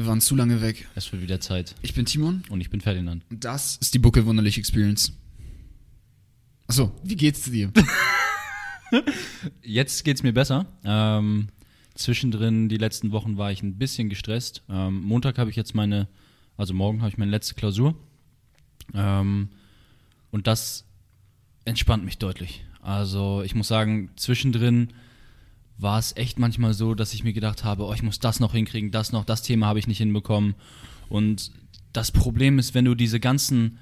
Wir waren zu lange weg. Es wird wieder Zeit. Ich bin Timon Und ich bin Ferdinand. und das ist die Bucke Wunderlich Experience. Achso, wie geht's dir? Jetzt geht's mir besser. Ähm, zwischendrin, die letzten Wochen, war ich ein bisschen gestresst. Ähm, Montag habe ich jetzt meine, also morgen habe ich meine letzte Klausur. Ähm, und das entspannt mich deutlich. Also ich muss sagen, zwischendrin war es echt manchmal so, dass ich mir gedacht habe, oh, ich muss das noch hinkriegen, das noch, das Thema habe ich nicht hinbekommen. Und das Problem ist, wenn du diese ganzen,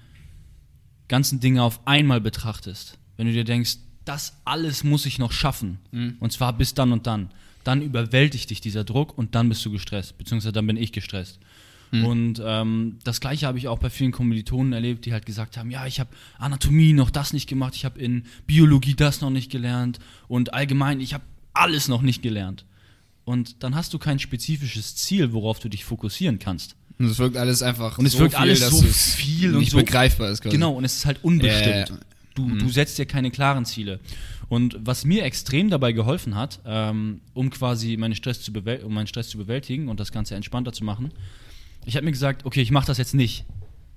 ganzen Dinge auf einmal betrachtest, wenn du dir denkst, das alles muss ich noch schaffen, und zwar bis dann und dann, dann überwältigt dich dieser Druck und dann bist du gestresst, beziehungsweise dann bin ich gestresst. Und ähm, das gleiche habe ich auch bei vielen Kommilitonen erlebt, die halt gesagt haben, ja, ich habe Anatomie noch das nicht gemacht, ich habe in Biologie das noch nicht gelernt. Und allgemein, ich habe alles noch nicht gelernt. Und dann hast du kein spezifisches Ziel, worauf du dich fokussieren kannst. Und es wirkt alles einfach Und es so wirkt viel, alles dass so viel und nicht so begreifbar ist. Quasi. Genau, und es ist halt unbestimmt. Ja. Du, du setzt dir keine klaren Ziele. Und was mir extrem dabei geholfen hat, ähm, um quasi meine Stress zu um meinen Stress zu bewältigen und das Ganze entspannter zu machen, ich habe mir gesagt, okay, ich mache das jetzt nicht,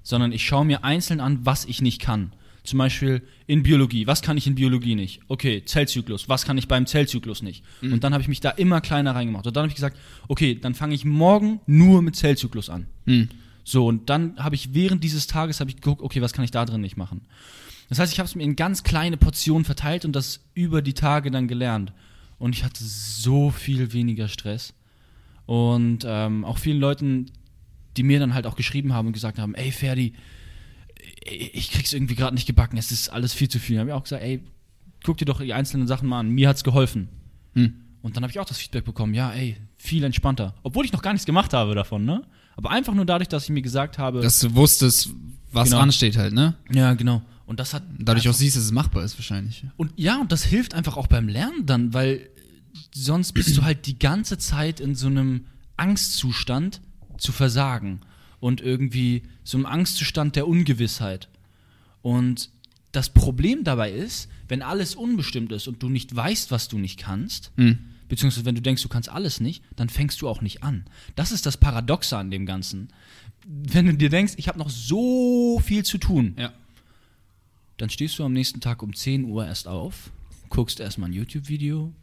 sondern ich schaue mir einzeln an, was ich nicht kann. Zum Beispiel in Biologie. Was kann ich in Biologie nicht? Okay, Zellzyklus. Was kann ich beim Zellzyklus nicht? Und dann habe ich mich da immer kleiner reingemacht. Und dann habe ich gesagt, okay, dann fange ich morgen nur mit Zellzyklus an. So, und dann habe ich während dieses Tages habe ich geguckt, okay, was kann ich da drin nicht machen? Das heißt, ich habe es mir in ganz kleine Portionen verteilt und das über die Tage dann gelernt. Und ich hatte so viel weniger Stress. Und ähm, auch vielen Leuten, die mir dann halt auch geschrieben haben und gesagt haben, ey Ferdi, ich krieg's irgendwie gerade nicht gebacken, es ist alles viel zu viel. Dann habe ich auch gesagt, ey, guck dir doch die einzelnen Sachen mal an, mir hat's geholfen. Hm. Und dann habe ich auch das Feedback bekommen, ja, ey, viel entspannter. Obwohl ich noch gar nichts gemacht habe davon, ne? Aber einfach nur dadurch, dass ich mir gesagt habe, Dass du wusstest, was Genau. ansteht halt, ne? ja, genau. Und das hat Dadurch auch siehst, dass es machbar ist wahrscheinlich. Und ja, und das hilft einfach auch beim Lernen dann, weil sonst bist du halt die ganze Zeit in so einem Angstzustand zu versagen und irgendwie so einem Angstzustand der Ungewissheit. Und das Problem dabei ist, wenn alles unbestimmt ist und du nicht weißt, was du nicht kannst, Hm. beziehungsweise wenn du denkst, du kannst alles nicht, dann fängst du auch nicht an. Das ist das Paradoxe an dem Ganzen. Wenn du dir denkst, ich habe noch so viel zu tun, Ja. dann stehst du am nächsten Tag um 10 Uhr erst auf, guckst erstmal ein YouTube-Video,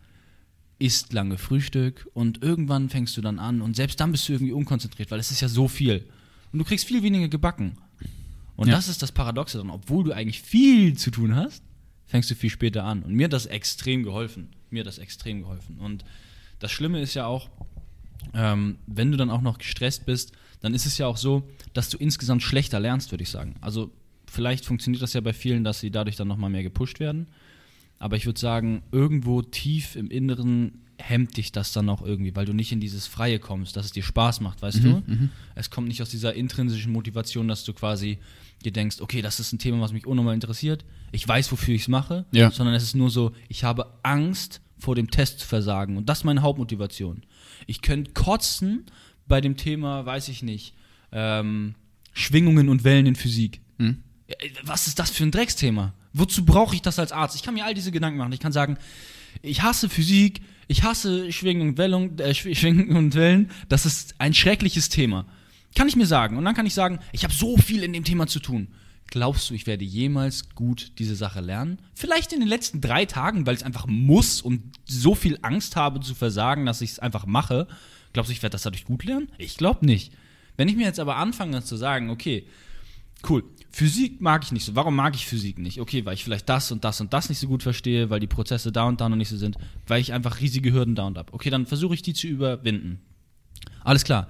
isst lange Frühstück und irgendwann fängst du dann an und selbst dann bist du irgendwie unkonzentriert, weil es ist ja so viel. Und du kriegst viel weniger gebacken. Und Ja. das ist das Paradoxe dann. Obwohl du eigentlich viel zu tun hast, fängst du viel später an. Und mir hat das extrem geholfen. Mir hat das extrem geholfen. Und das Schlimme ist ja auch, ähm, wenn du dann auch noch gestresst bist, dann ist es ja auch so, dass du insgesamt schlechter lernst, würde ich sagen. Also vielleicht funktioniert das ja bei vielen, dass sie dadurch dann nochmal mehr gepusht werden. Aber ich würde sagen, irgendwo tief im Inneren hemmt dich das dann auch irgendwie, weil du nicht in dieses Freie kommst, dass es dir Spaß macht, weißt du? Es kommt nicht aus dieser intrinsischen Motivation, dass du quasi dir denkst, okay, das ist ein Thema, was mich unnormal interessiert, ich weiß, wofür ich es mache, Ja. sondern es ist nur so, ich habe Angst vor dem Test zu versagen und das ist meine Hauptmotivation. Ich könnte kotzen bei dem Thema, weiß ich nicht, ähm, Schwingungen und Wellen in Physik. Hm. Ja, Was ist das für ein Drecksthema? Wozu brauche ich das als Arzt? Ich kann mir all diese Gedanken machen. Ich kann sagen, ich hasse Physik, ich hasse Schwingen und, Wellung, äh, Schw- Schwingen und Wellen. Das ist ein schreckliches Thema. Kann ich mir sagen. Und dann kann ich sagen, ich habe so viel in dem Thema zu tun. Glaubst du, ich werde jemals gut diese Sache lernen? Vielleicht in den letzten drei Tagen, weil ich es einfach muss und so viel Angst habe zu versagen, dass ich es einfach mache. Glaubst du, ich werde das dadurch gut lernen? Ich glaube nicht. Wenn ich mir jetzt aber anfange zu sagen, okay, Cool. Physik mag ich nicht so. Warum mag ich Physik nicht? Okay, weil ich vielleicht das und das und das nicht so gut verstehe, weil die Prozesse da und da noch nicht so sind, weil ich einfach riesige Hürden da und ab. Okay, dann versuche ich die zu überwinden. Alles klar.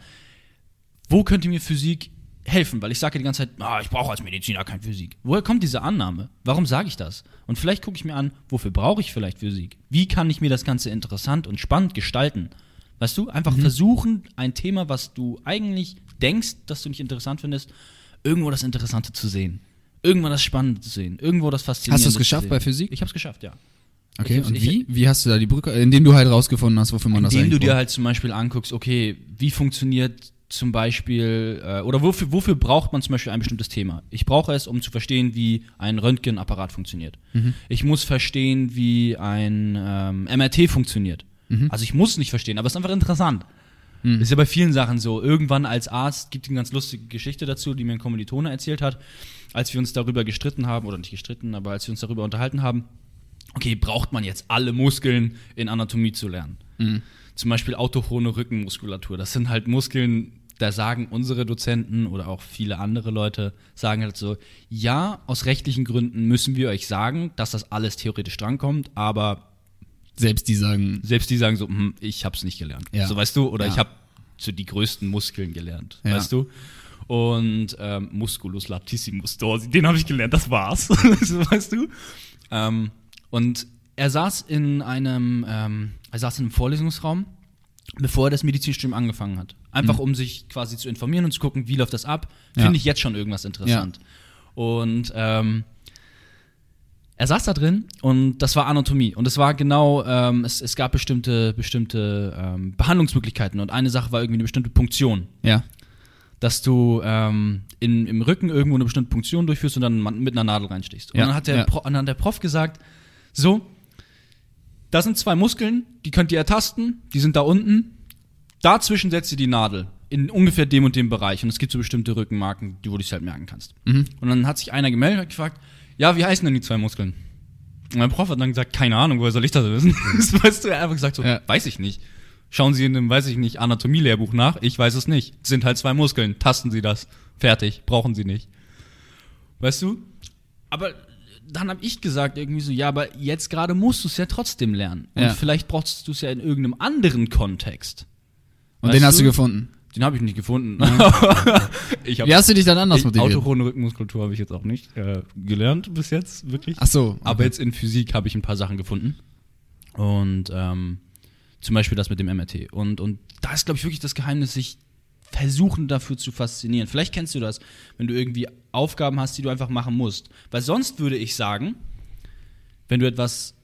Wo könnte mir Physik helfen? Weil ich sage die ganze Zeit, ah, ich brauche als Mediziner kein Physik. Woher kommt diese Annahme? Warum sage ich das? Und vielleicht gucke ich mir an, wofür brauche ich vielleicht Physik? Wie kann ich mir das Ganze interessant und spannend gestalten? Weißt du, einfach versuchen, ein Thema, was du eigentlich denkst, dass du nicht interessant findest, irgendwo das Interessante zu sehen. Irgendwo das Spannende zu sehen. Irgendwo das Faszinierende Hast du es geschafft bei Physik? Ich habe es geschafft, ja. Okay, und wie? Wie hast du da die Brücke, indem du halt rausgefunden hast, wofür man das Indem du dir halt zum Beispiel anguckst, okay, wie funktioniert zum Beispiel, äh, oder wofür, wofür braucht man zum Beispiel ein bestimmtes Thema? Ich brauche es, um zu verstehen, wie ein Röntgenapparat funktioniert. Ich muss verstehen, wie ein ähm, MRT funktioniert. Also ich muss nicht verstehen, aber es ist einfach interessant. Hm. Ist ja bei vielen Sachen so. Irgendwann als Arzt gibt es eine ganz lustige Geschichte dazu, die mir ein Kommilitone erzählt hat, als wir uns darüber gestritten haben, oder nicht gestritten, aber als wir uns darüber unterhalten haben, okay, braucht man jetzt alle Muskeln in Anatomie zu lernen? Mhm. Zum Beispiel autochone Rückenmuskulatur. Das sind halt Muskeln, da sagen unsere Dozenten oder auch viele andere Leute, sagen halt so, ja, aus rechtlichen Gründen müssen wir euch sagen, dass das alles theoretisch drankommt, aber Selbst die sagen, selbst die sagen so, hm, ich hab's nicht gelernt. Ja. So weißt du, oder Ja. ich habe so die größten Muskeln gelernt, Ja. weißt du? Und ähm, Musculus latissimus dorsi, den habe ich gelernt, das war's. so, weißt du? Ähm, und er saß in einem, ähm, er saß in einem Vorlesungsraum, bevor er das Medizinstudium angefangen hat. Einfach um sich quasi zu informieren und zu gucken, wie läuft das ab. Finde ich jetzt schon irgendwas interessant. Und ähm, er saß da drin und das war Anatomie. Und es war genau, ähm, es, es gab bestimmte, bestimmte ähm, Behandlungsmöglichkeiten. Und eine Sache war irgendwie eine bestimmte Punktion. ja, Dass du ähm, in, im Rücken irgendwo eine bestimmte Punktion durchführst und dann mit einer Nadel reinstichst. Und Ja, dann, hat der ja. Pro, dann hat der Prof gesagt, so, da sind zwei Muskeln, die könnt ihr ertasten, die sind da unten. Dazwischen setzt ihr die Nadel in ungefähr dem und dem Bereich. Und es gibt so bestimmte Rückenmarken, die, wo du es halt merken kannst. Mhm. Und dann hat sich einer gemeldet und gefragt, ja, wie heißen denn die zwei Muskeln? Und mein Prof hat dann gesagt, keine Ahnung, woher soll ich das wissen? das weißt du, er hat einfach gesagt so, Ja. weiß ich nicht. Schauen Sie in einem, weiß ich nicht, Anatomie-Lehrbuch nach, ich weiß es nicht. Es sind halt zwei Muskeln, tasten Sie das. Fertig, brauchen Sie nicht. Weißt du? Aber dann habe ich gesagt irgendwie so, ja, aber jetzt gerade musst du es ja trotzdem lernen. Und Ja. vielleicht brauchst du es ja in irgendeinem anderen Kontext. und Weißt den hast du du? gefunden. Den habe ich nicht gefunden. ich Wie hast du dich dann anders ich, motiviert? autochone Rückenmuskulatur habe ich jetzt auch nicht äh, gelernt bis jetzt, wirklich. Ach so. okay. Aber jetzt in Physik habe ich ein paar Sachen gefunden. Und ähm, zum Beispiel das mit dem MRT. Und, und da ist, glaube ich, wirklich das Geheimnis, sich versuchen dafür zu faszinieren. Vielleicht kennst du das, wenn du irgendwie Aufgaben hast, die du einfach machen musst. Weil sonst würde ich sagen, wenn du etwas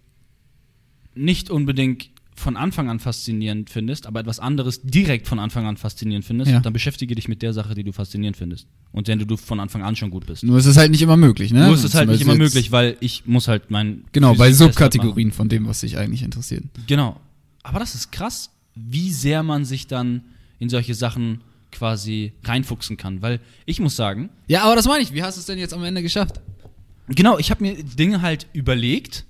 nicht unbedingt von Anfang an faszinierend findest, aber etwas anderes direkt von Anfang an faszinierend findest, Ja. dann beschäftige dich mit der Sache, die du faszinierend findest. Und der du von Anfang an schon gut bist. Nur ist es halt nicht immer möglich, ne? Nur ist es halt nicht immer möglich, weil ich muss halt mein Genau, bei halt Subkategorien von dem, was dich eigentlich interessiert. Genau. Aber das ist krass, wie sehr man sich dann in solche Sachen quasi reinfuchsen kann. Weil ich muss sagen, Ja, aber das meine ich. Wie hast du es denn jetzt am Ende geschafft? genau, ich habe mir Dinge halt überlegt,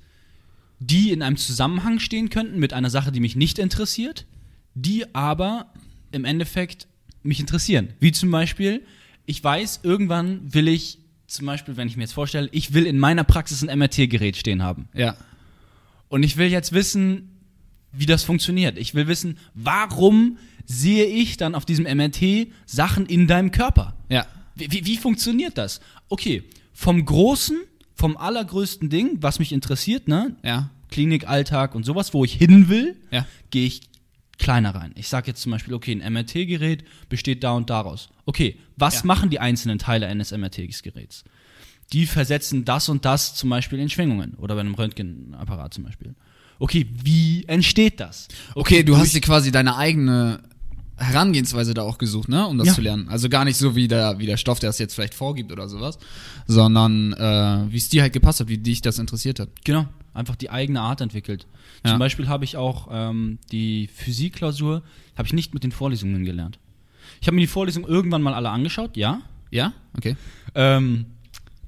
die in einem Zusammenhang stehen könnten mit einer Sache, die mich nicht interessiert, die aber im Endeffekt mich interessieren. Wie zum Beispiel, ich weiß, irgendwann will ich, zum Beispiel, wenn ich mir jetzt vorstelle, ich will in meiner Praxis ein MRT-Gerät stehen haben. Ja. Und ich will jetzt wissen, wie das funktioniert. Ich will wissen, warum sehe ich dann auf diesem MRT Sachen in deinem Körper? Ja. Wie, wie, wie funktioniert das? Okay, vom großen, vom allergrößten Ding, was mich interessiert, ne? Ja. Klinik, Alltag und sowas, wo ich hin will, Ja. gehe ich kleiner rein. Ich sage jetzt zum Beispiel, okay, ein MRT-Gerät besteht da und daraus. Okay, was Ja. machen die einzelnen Teile eines MRT-Geräts? Die versetzen das und das zum Beispiel in Schwingungen oder bei einem Röntgenapparat zum Beispiel. Okay, wie entsteht das? Okay, du durch- hast dir quasi deine eigene Herangehensweise da auch gesucht, ne? Um das Ja. zu lernen. Also gar nicht so wie der, wie der Stoff, der es jetzt vielleicht vorgibt oder sowas, sondern äh, wie es dir halt gepasst hat, wie dich das interessiert hat. Genau, einfach die eigene Art entwickelt. Ja. Zum Beispiel habe ich auch ähm, die Physikklausur, habe ich nicht mit den Vorlesungen gelernt. Ich habe mir die Vorlesungen irgendwann mal alle angeschaut, ja. Ja? Okay. Ähm,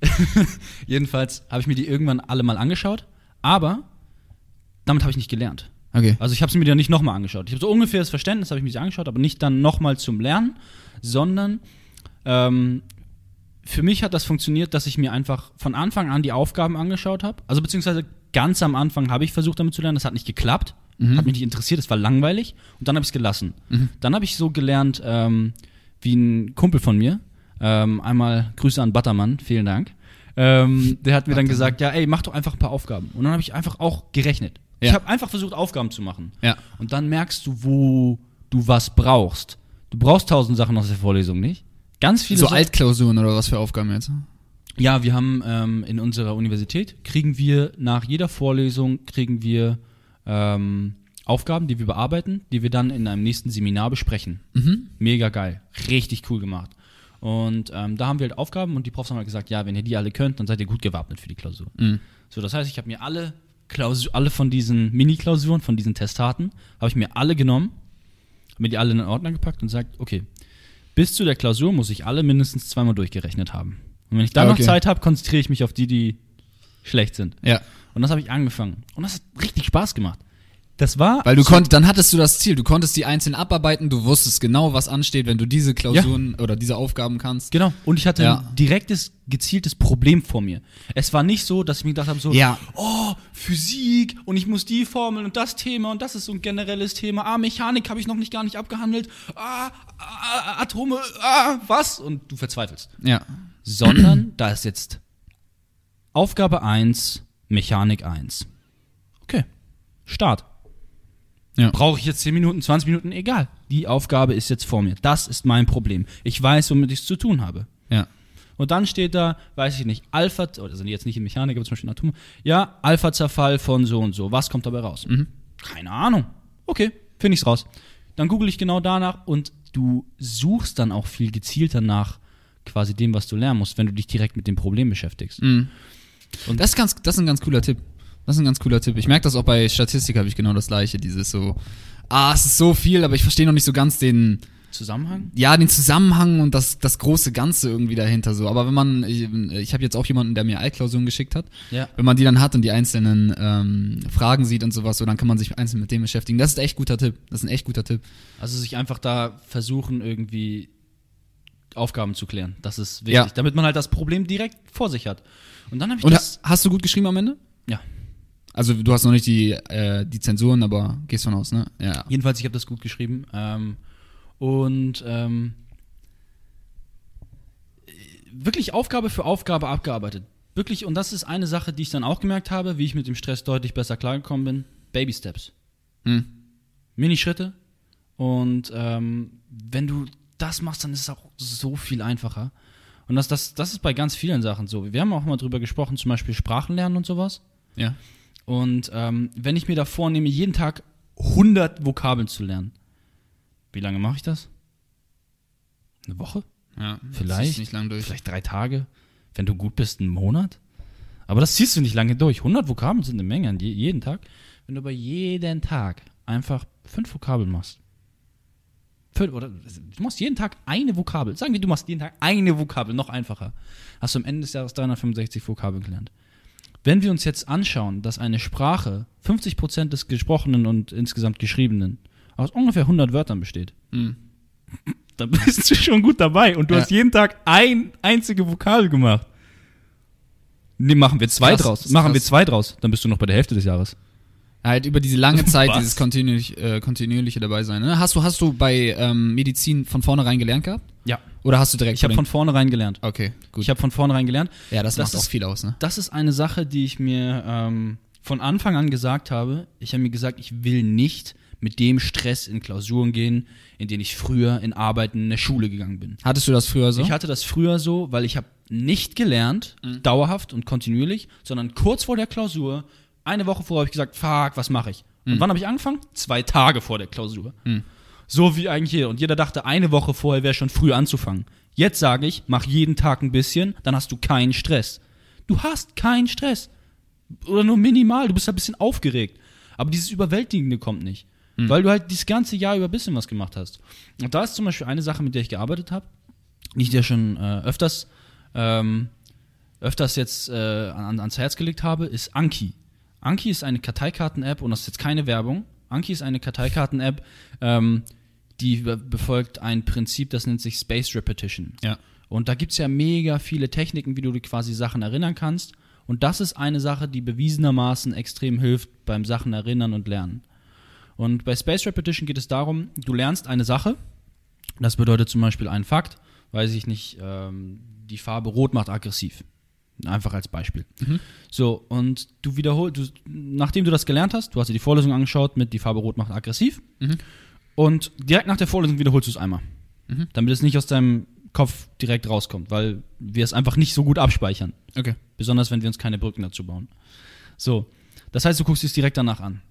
jedenfalls habe ich mir die irgendwann alle mal angeschaut, aber damit habe ich nicht gelernt. Okay. Also ich habe sie mir dann nicht nochmal angeschaut. Ich habe so ungefähr das Verständnis, habe ich mir sie angeschaut, aber nicht dann nochmal zum Lernen, sondern ähm, für mich hat das funktioniert, dass ich mir einfach von Anfang an die Aufgaben angeschaut habe. Also beziehungsweise ganz am Anfang habe ich versucht damit zu lernen, das hat nicht geklappt, hat mich nicht interessiert, es war langweilig und dann habe ich es gelassen. Dann habe ich so gelernt, ähm, wie ein Kumpel von mir, ähm, einmal Grüße an Buttermann, vielen Dank. Ähm, der hat mir dann gesagt, ja, ey, mach doch einfach ein paar Aufgaben. Und dann habe ich einfach auch gerechnet. Ich Ja. habe einfach versucht, Aufgaben zu machen. Ja. Und dann merkst du, wo du was brauchst. Du brauchst tausend Sachen aus der Vorlesung nicht. Ganz viele So Sa- Altklausuren oder was für Aufgaben jetzt? Ja, wir haben ähm, in unserer Universität kriegen wir nach jeder Vorlesung kriegen wir ähm, Aufgaben, die wir bearbeiten, die wir dann in einem nächsten Seminar besprechen. Mhm. Mega geil, richtig cool gemacht. Und ähm, da haben wir halt Aufgaben und die Profs haben halt gesagt, ja, wenn ihr die alle könnt, dann seid ihr gut gewappnet für die Klausur. Mhm. So, das heißt, ich habe mir alle Klausur, alle von diesen Mini-Klausuren, von diesen Testaten, habe ich mir alle genommen, Hab mir die alle in den Ordner gepackt und sagt, okay, bis zu der Klausur muss ich alle mindestens zweimal durchgerechnet haben. Und wenn ich dann Okay. noch Zeit habe, konzentriere ich mich auf die, die schlecht sind. Ja. Und das habe ich angefangen. Und das hat richtig Spaß gemacht. Das war. Weil du konntest, dann hattest du das Ziel, du konntest die einzeln abarbeiten, du wusstest genau, was ansteht, wenn du diese Klausuren oder diese Aufgaben kannst. Genau. Und ich hatte Ja. ein direktes, gezieltes Problem vor mir. Es war nicht so, dass ich mir gedacht habe, so, Ja. oh, Physik und ich muss die Formeln und das Thema und das ist so ein generelles Thema. Ah, Mechanik habe ich noch nicht gar nicht abgehandelt. Ah, ah Atome, ah, was? Und du verzweifelst. Ja. Sondern da ist jetzt Aufgabe 1, Mechanik 1. Okay. Start. Ja. Brauche ich jetzt 10 Minuten, 20 Minuten? Egal. Die Aufgabe ist jetzt vor mir. Das ist mein Problem. Ich weiß, womit ich es zu tun habe. Ja. Und dann steht da, weiß ich nicht, Alpha, oder sind die jetzt nicht in Mechanik, aber zum Beispiel in Atom, ja, Alpha-Zerfall von so und so. Was kommt dabei raus? Keine Ahnung. Okay, finde ich's raus. Dann google ich genau danach und du suchst dann auch viel gezielter nach quasi dem, was du lernen musst, wenn du dich direkt mit dem Problem beschäftigst. Mhm. Und- das, ist ganz, das ist ein ganz cooler Tipp. Das ist ein ganz cooler Tipp. Ich merke das auch bei Statistik, habe ich genau das gleiche. Dieses so, ah, es ist so viel, aber ich verstehe noch nicht so ganz den, Zusammenhang? ja, den Zusammenhang und das, das große Ganze irgendwie dahinter so. Aber wenn man, ich, ich habe jetzt auch jemanden, der mir Altklausuren geschickt hat. Ja. Wenn man die dann hat und die einzelnen ähm, Fragen sieht und sowas, so, dann kann man sich einzeln mit dem beschäftigen. Das ist echt guter Tipp. Das ist ein echt guter Tipp. Also sich einfach da versuchen, irgendwie Aufgaben zu klären. Das ist wichtig, Ja. damit man halt das Problem direkt vor sich hat. Und dann habe ich Und das. ha hast du gut geschrieben am Ende? Ja. Also du hast noch nicht die, äh, die Zensuren, aber gehst von aus, ne? Ja. Jedenfalls, ich habe das gut geschrieben. Ähm, und ähm, wirklich Aufgabe für Aufgabe abgearbeitet. Wirklich, und das ist eine Sache, die ich dann auch gemerkt habe, wie ich mit dem Stress deutlich besser klargekommen bin. Baby Steps. Hm. Minischritte. Und ähm, wenn du das machst, dann ist es auch so viel einfacher. Und das, das, das ist bei ganz vielen Sachen so. Wir haben auch mal drüber gesprochen, zum Beispiel Sprachenlernen und sowas. Ja. Und ähm, wenn ich mir da vornehme, jeden Tag 100 Vokabeln zu lernen, wie lange mache ich das? Eine Woche? Ja. Vielleicht. Nicht lang durch. Vielleicht drei Tage? Wenn du gut bist, einen Monat? Aber das ziehst du nicht lange durch. 100 Vokabeln sind eine Menge an je, jeden Tag. Wenn du aber jeden Tag einfach fünf Vokabeln machst. Fünf, oder du machst jeden Tag eine Vokabel. Sagen wir, du machst jeden Tag eine Vokabel, noch einfacher. Hast du am Ende des Jahres 365 Vokabeln gelernt. Wenn wir uns jetzt anschauen, dass eine Sprache 50% des Gesprochenen und insgesamt Geschriebenen aus ungefähr 100 Wörtern besteht, Hm. dann bist du schon gut dabei und du Ja. hast jeden Tag ein einzige Vokabel gemacht. Nee, machen wir zwei Krass, draus. Machen wir krass. zwei draus, dann bist du noch bei der Hälfte des Jahres. Halt über diese lange Zeit, Was? dieses kontinuierlich, äh, kontinuierliche dabei sein. Ne? Hast du, hast du bei ähm, Medizin von vornherein gelernt gehabt? Ja. Oder hast du direkt Ich habe von vornherein gelernt. Okay, gut. Ich habe von vornherein gelernt. ja, das, das macht auch ist- viel aus, ne? Das ist eine Sache, die ich mir ähm, von Anfang an gesagt habe. Ich habe mir gesagt, ich will nicht mit dem Stress in Klausuren gehen, in den ich früher in Arbeiten in der Schule gegangen bin. Hattest du das früher so? Ich hatte das früher so, weil ich habe nicht gelernt, dauerhaft und kontinuierlich, sondern kurz vor der Klausur, eine Woche vorher habe ich gesagt, fuck, was mache ich? Und wann habe ich angefangen? Zwei Tage vor der Klausur. So wie eigentlich jeder. Und jeder dachte, eine Woche vorher wäre schon früh anzufangen. Jetzt sage ich, mach jeden Tag ein bisschen, dann hast du keinen Stress. Du hast keinen Stress. Oder nur minimal, du bist ein bisschen aufgeregt. Aber dieses Überwältigende kommt nicht. Weil du halt dieses ganze Jahr über ein bisschen was gemacht hast. Und da ist zum Beispiel eine Sache, mit der ich gearbeitet habe, die ich dir schon äh, öfters, ähm, öfters jetzt äh, an, ans Herz gelegt habe, ist Anki. Anki ist eine Karteikarten-App und das ist jetzt keine Werbung. Anki ist eine Karteikarten-App, ähm, die be befolgt ein Prinzip, das nennt sich Space Repetition. Ja. Und da gibt es ja mega viele Techniken, wie du dir quasi Sachen erinnern kannst. Und das ist eine Sache, die bewiesenermaßen extrem hilft beim Sachen erinnern und lernen. Und bei Space Repetition geht es darum, du lernst eine Sache. Das bedeutet zum Beispiel ein Fakt, weiß ich nicht, ähm, die Farbe Rot macht aggressiv. Einfach als Beispiel. So, und du wiederholst, nachdem du das gelernt hast, du hast dir die Vorlesung angeschaut mit die Farbe Rot macht aggressiv. Und direkt nach der Vorlesung wiederholst du es einmal. Damit es nicht aus deinem Kopf direkt rauskommt, weil wir es einfach nicht so gut abspeichern. Okay. Besonders wenn wir uns keine Brücken dazu bauen. So, das heißt, du guckst es direkt danach an.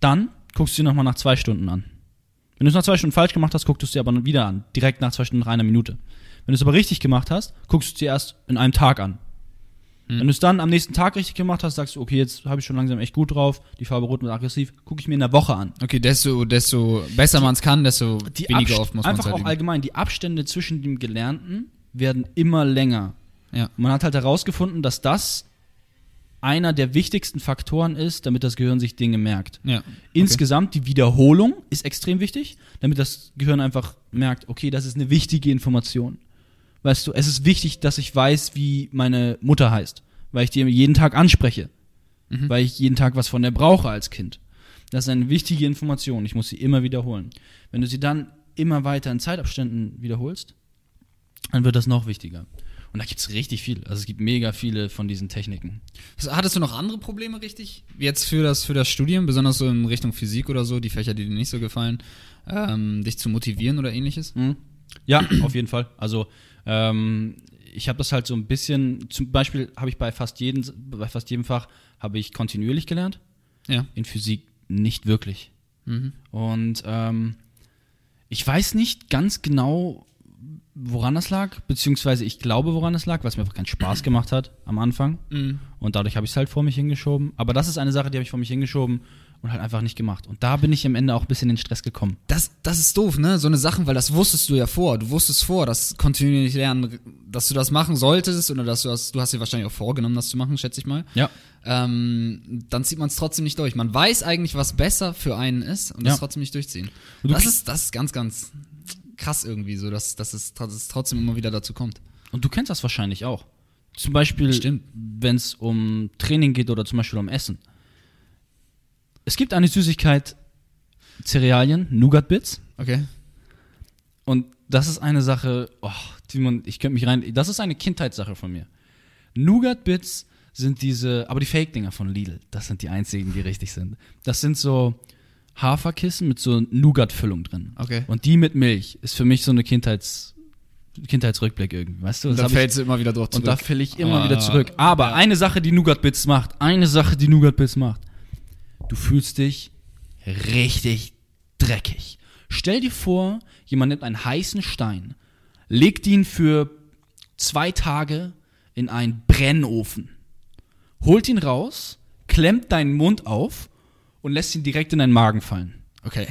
Dann guckst du dir nochmal nach zwei Stunden an. Wenn du es nach zwei Stunden falsch gemacht hast, guckst du es dir aber wieder an. Direkt nach zwei Stunden nach einer Minute. Wenn du es aber richtig gemacht hast, guckst du es dir erst in einem Tag an. Wenn du es dann am nächsten Tag richtig gemacht hast, sagst du, okay, jetzt habe ich schon langsam echt gut drauf, die Farbe rot und aggressiv, gucke ich mir in der Woche an. Okay, desto, desto besser man es kann, desto weniger Abst- oft muss man es Einfach halt auch üben. allgemein, die Abstände zwischen dem Gelernten werden immer länger. Ja. Man hat halt herausgefunden, dass das einer der wichtigsten Faktoren ist, damit das Gehirn sich Dinge merkt. Ja. Insgesamt die Wiederholung ist extrem wichtig, damit das Gehirn einfach merkt, okay, das ist eine wichtige Information. Weißt du, es ist wichtig, dass ich weiß, wie meine Mutter heißt, weil ich die jeden Tag anspreche, Mhm. weil ich jeden Tag was von der brauche als Kind. Das ist eine wichtige Information, ich muss sie immer wiederholen. Wenn du sie dann immer weiter in Zeitabständen wiederholst, dann wird das noch wichtiger. Und da gibt es richtig viel. Also es gibt mega viele von diesen Techniken. Hattest du noch andere Probleme richtig? Jetzt für das, für das Studium, besonders so in Richtung Physik oder so, die Fächer, die dir nicht so gefallen, ähm, dich zu motivieren oder ähnliches? Mhm. Ja, auf jeden Fall. Also ähm, ich habe das halt so ein bisschen, zum Beispiel habe ich bei fast, jedem, bei fast jedem Fach habe ich kontinuierlich gelernt, Ja. in Physik nicht wirklich. Mhm. Und ähm, ich weiß nicht ganz genau, woran das lag, beziehungsweise ich glaube, woran es lag, weil es mir einfach keinen Spaß gemacht hat am Anfang. Mhm. Und dadurch habe ich es halt vor mich hingeschoben. Aber das ist eine Sache, die habe ich vor mich hingeschoben und halt einfach nicht gemacht. Und da bin ich am Ende auch ein bisschen in den Stress gekommen. Das, das ist doof, ne? So eine Sache, weil das wusstest du ja vor. Du wusstest vor, dass kontinuierlich lernen, dass du das machen solltest oder dass du das, du hast dir wahrscheinlich auch vorgenommen, das zu machen, schätze ich mal. Ja. Ähm, dann zieht man es trotzdem nicht durch. Man weiß eigentlich, was besser für einen ist und Ja. das trotzdem nicht durchziehen. Und das ist, das ist ganz, ganz krass irgendwie so, dass, dass, es, dass es trotzdem immer wieder dazu kommt. Und du kennst das wahrscheinlich auch. Zum Beispiel, wenn es um Training geht oder zum Beispiel um Essen. Es gibt eine Süßigkeit, Cerealien, Nougat-Bits. Okay. Und das ist eine Sache, oh, die man, ich könnte mich rein, das ist eine Kindheitssache von mir. Nougat-Bits sind diese, aber die Fake-Dinger von Lidl, das sind die einzigen, die richtig sind. Das sind so Haferkissen mit so Nougat-Füllung drin. Okay. Und die mit Milch ist für mich so eine Kindheits, Kindheitsrückblick irgendwie, weißt du? Und da fällst du immer wieder drauf und da falle ich immer Ah, wieder zurück. Aber ja. eine Sache, die Nougat Bits macht, eine Sache, die Nougat Bits macht. Du fühlst dich richtig dreckig. Stell dir vor, jemand nimmt einen heißen Stein, legt ihn für zwei Tage in einen Brennofen, holt ihn raus, klemmt deinen Mund auf und lässt ihn direkt in deinen Magen fallen. Okay.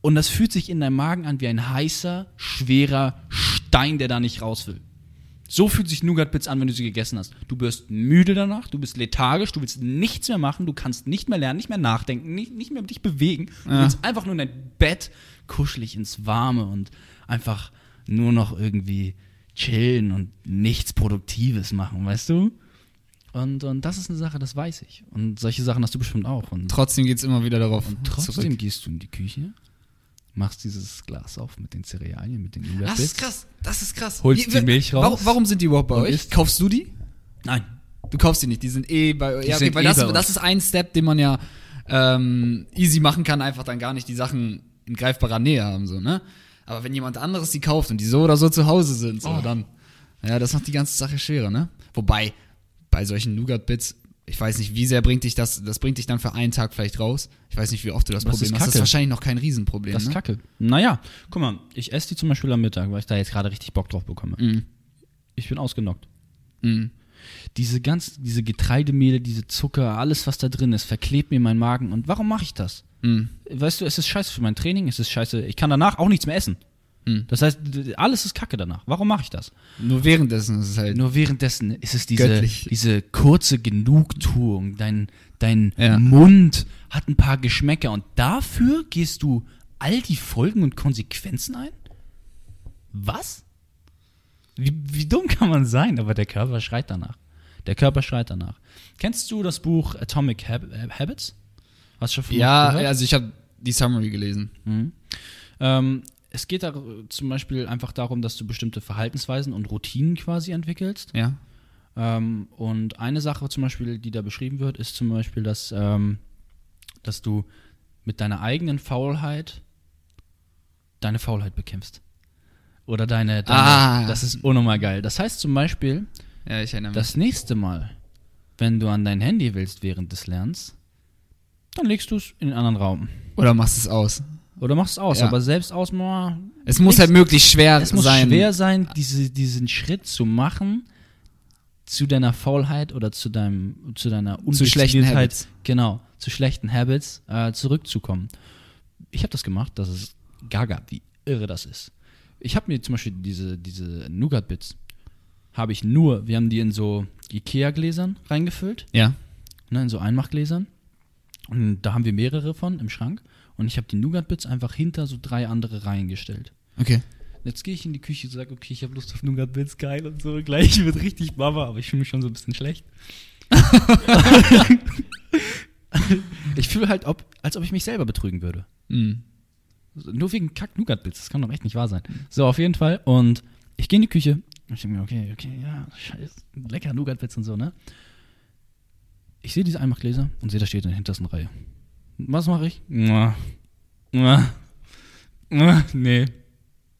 Und das fühlt sich in deinem Magen an wie ein heißer, schwerer Stein, der da nicht raus will. So fühlt sich Nougat-Bits an, wenn du sie gegessen hast. Du wirst müde danach, du bist lethargisch, du willst nichts mehr machen, du kannst nicht mehr lernen, nicht mehr nachdenken, nicht, nicht mehr dich bewegen. Du Ja. willst einfach nur in dein Bett, kuschelig ins Warme und einfach nur noch irgendwie chillen und nichts Produktives machen, weißt du? Und, und das ist eine Sache, das weiß ich. Und solche Sachen hast du bestimmt auch. Und Trotzdem geht's immer wieder darauf Trotzdem zurück. gehst du in die Küche, machst dieses Glas auf mit den Cerealien, mit den Das Nougat ist krass. Das ist krass. Holst die Milch raus Warum, warum sind die überhaupt bei euch? Kaufst du die? Nein. Du kaufst die nicht. Die sind eh bei euch. Ja, okay, weil eh das, das ist ein Step, den man ja ähm, easy machen kann, einfach dann gar nicht die Sachen in greifbarer Nähe haben, so, ne? Aber wenn jemand anderes die kauft und die so oder so zu Hause sind, so, Oh. dann. Ja, das macht die ganze Sache schwerer, ne? Wobei, bei solchen Nougat-Bits, ich weiß nicht, wie sehr bringt dich das, das bringt dich dann für einen Tag vielleicht raus. Ich weiß nicht, wie oft du das, Das Problem ist hast. Das ist wahrscheinlich noch kein Riesenproblem, Das ist ne? kacke. Naja, guck mal, ich esse die zum Beispiel am Mittag, weil ich da jetzt gerade richtig Bock drauf bekomme. Mhm. Ich bin ausgenockt. Mhm. Diese ganz, diese Getreidemehle, diese Zucker, alles was da drin ist, verklebt mir meinen Magen. Und warum mache ich das? Mhm. Weißt du, es ist scheiße für mein Training, es ist scheiße, ich kann danach auch nichts mehr essen. Mhm. Das heißt, alles ist kacke danach. Warum mache ich das? Nur währenddessen ist es halt. Nur währenddessen ist es diese, Göttlich. diese kurze Genugtuung. Dein, dein Ja. Mund hat ein paar Geschmäcker und dafür gehst du all die Folgen und Konsequenzen ein? Was? Wie, wie dumm kann man sein? Aber der Körper schreit danach. Der Körper schreit danach. Kennst du das Buch Atomic Hab äh, Habits? Hast du schon von ja, gehört? also ich habe die Summary gelesen. Mhm. Ähm, es geht da äh, zum Beispiel einfach darum, dass du bestimmte Verhaltensweisen und Routinen quasi entwickelst. Ja. Ähm, und eine Sache zum Beispiel, die da beschrieben wird, ist zum Beispiel, dass, ähm, dass du mit deiner eigenen Faulheit deine Faulheit bekämpfst. Oder deine, deine Ah. das ist unnormal geil. Das heißt zum Beispiel, Ja, das nächste Mal, wenn du an dein Handy willst während des Lernens, dann legst du es in einen anderen Raum. Oder machst es aus. Oder machst es aus, Ja. aber selbst aus, boah, Es muss halt möglichst schwer es muss sein. schwer sein, diese, diesen Schritt zu machen, zu deiner Faulheit oder zu deinem zu deiner Zu schlechten Habits. genau zu schlechten Habits äh, zurückzukommen. Ich habe das gemacht, das ist gaga, wie irre das ist. Ich habe mir zum Beispiel diese diese Nougat Bits habe ich nur, wir haben die in so Ikea Gläsern reingefüllt Ja. ne, in so Einmachgläsern. Und da haben wir mehrere von im Schrank. Und ich habe die Nougat-Bits einfach hinter so drei andere Reihen gestellt. Okay. Jetzt gehe ich in die Küche und sage, okay, ich habe Lust auf Nougat-Bits, geil und so. Gleich wird richtig Baba, aber ich fühle mich schon so ein bisschen schlecht. ich fühle halt, ob, als ob ich mich selber betrügen würde. Mhm. Nur wegen Kack-Nougat-Bits, das kann doch echt nicht wahr sein. So, auf jeden Fall. Und ich gehe in die Küche. Und ich denke mir, okay, okay, ja, scheiße, lecker Nougat-Bits und so, ne? Ich sehe diese Einmachgläser und sehe, da steht in der hintersten Reihe. Was mache ich? Nee.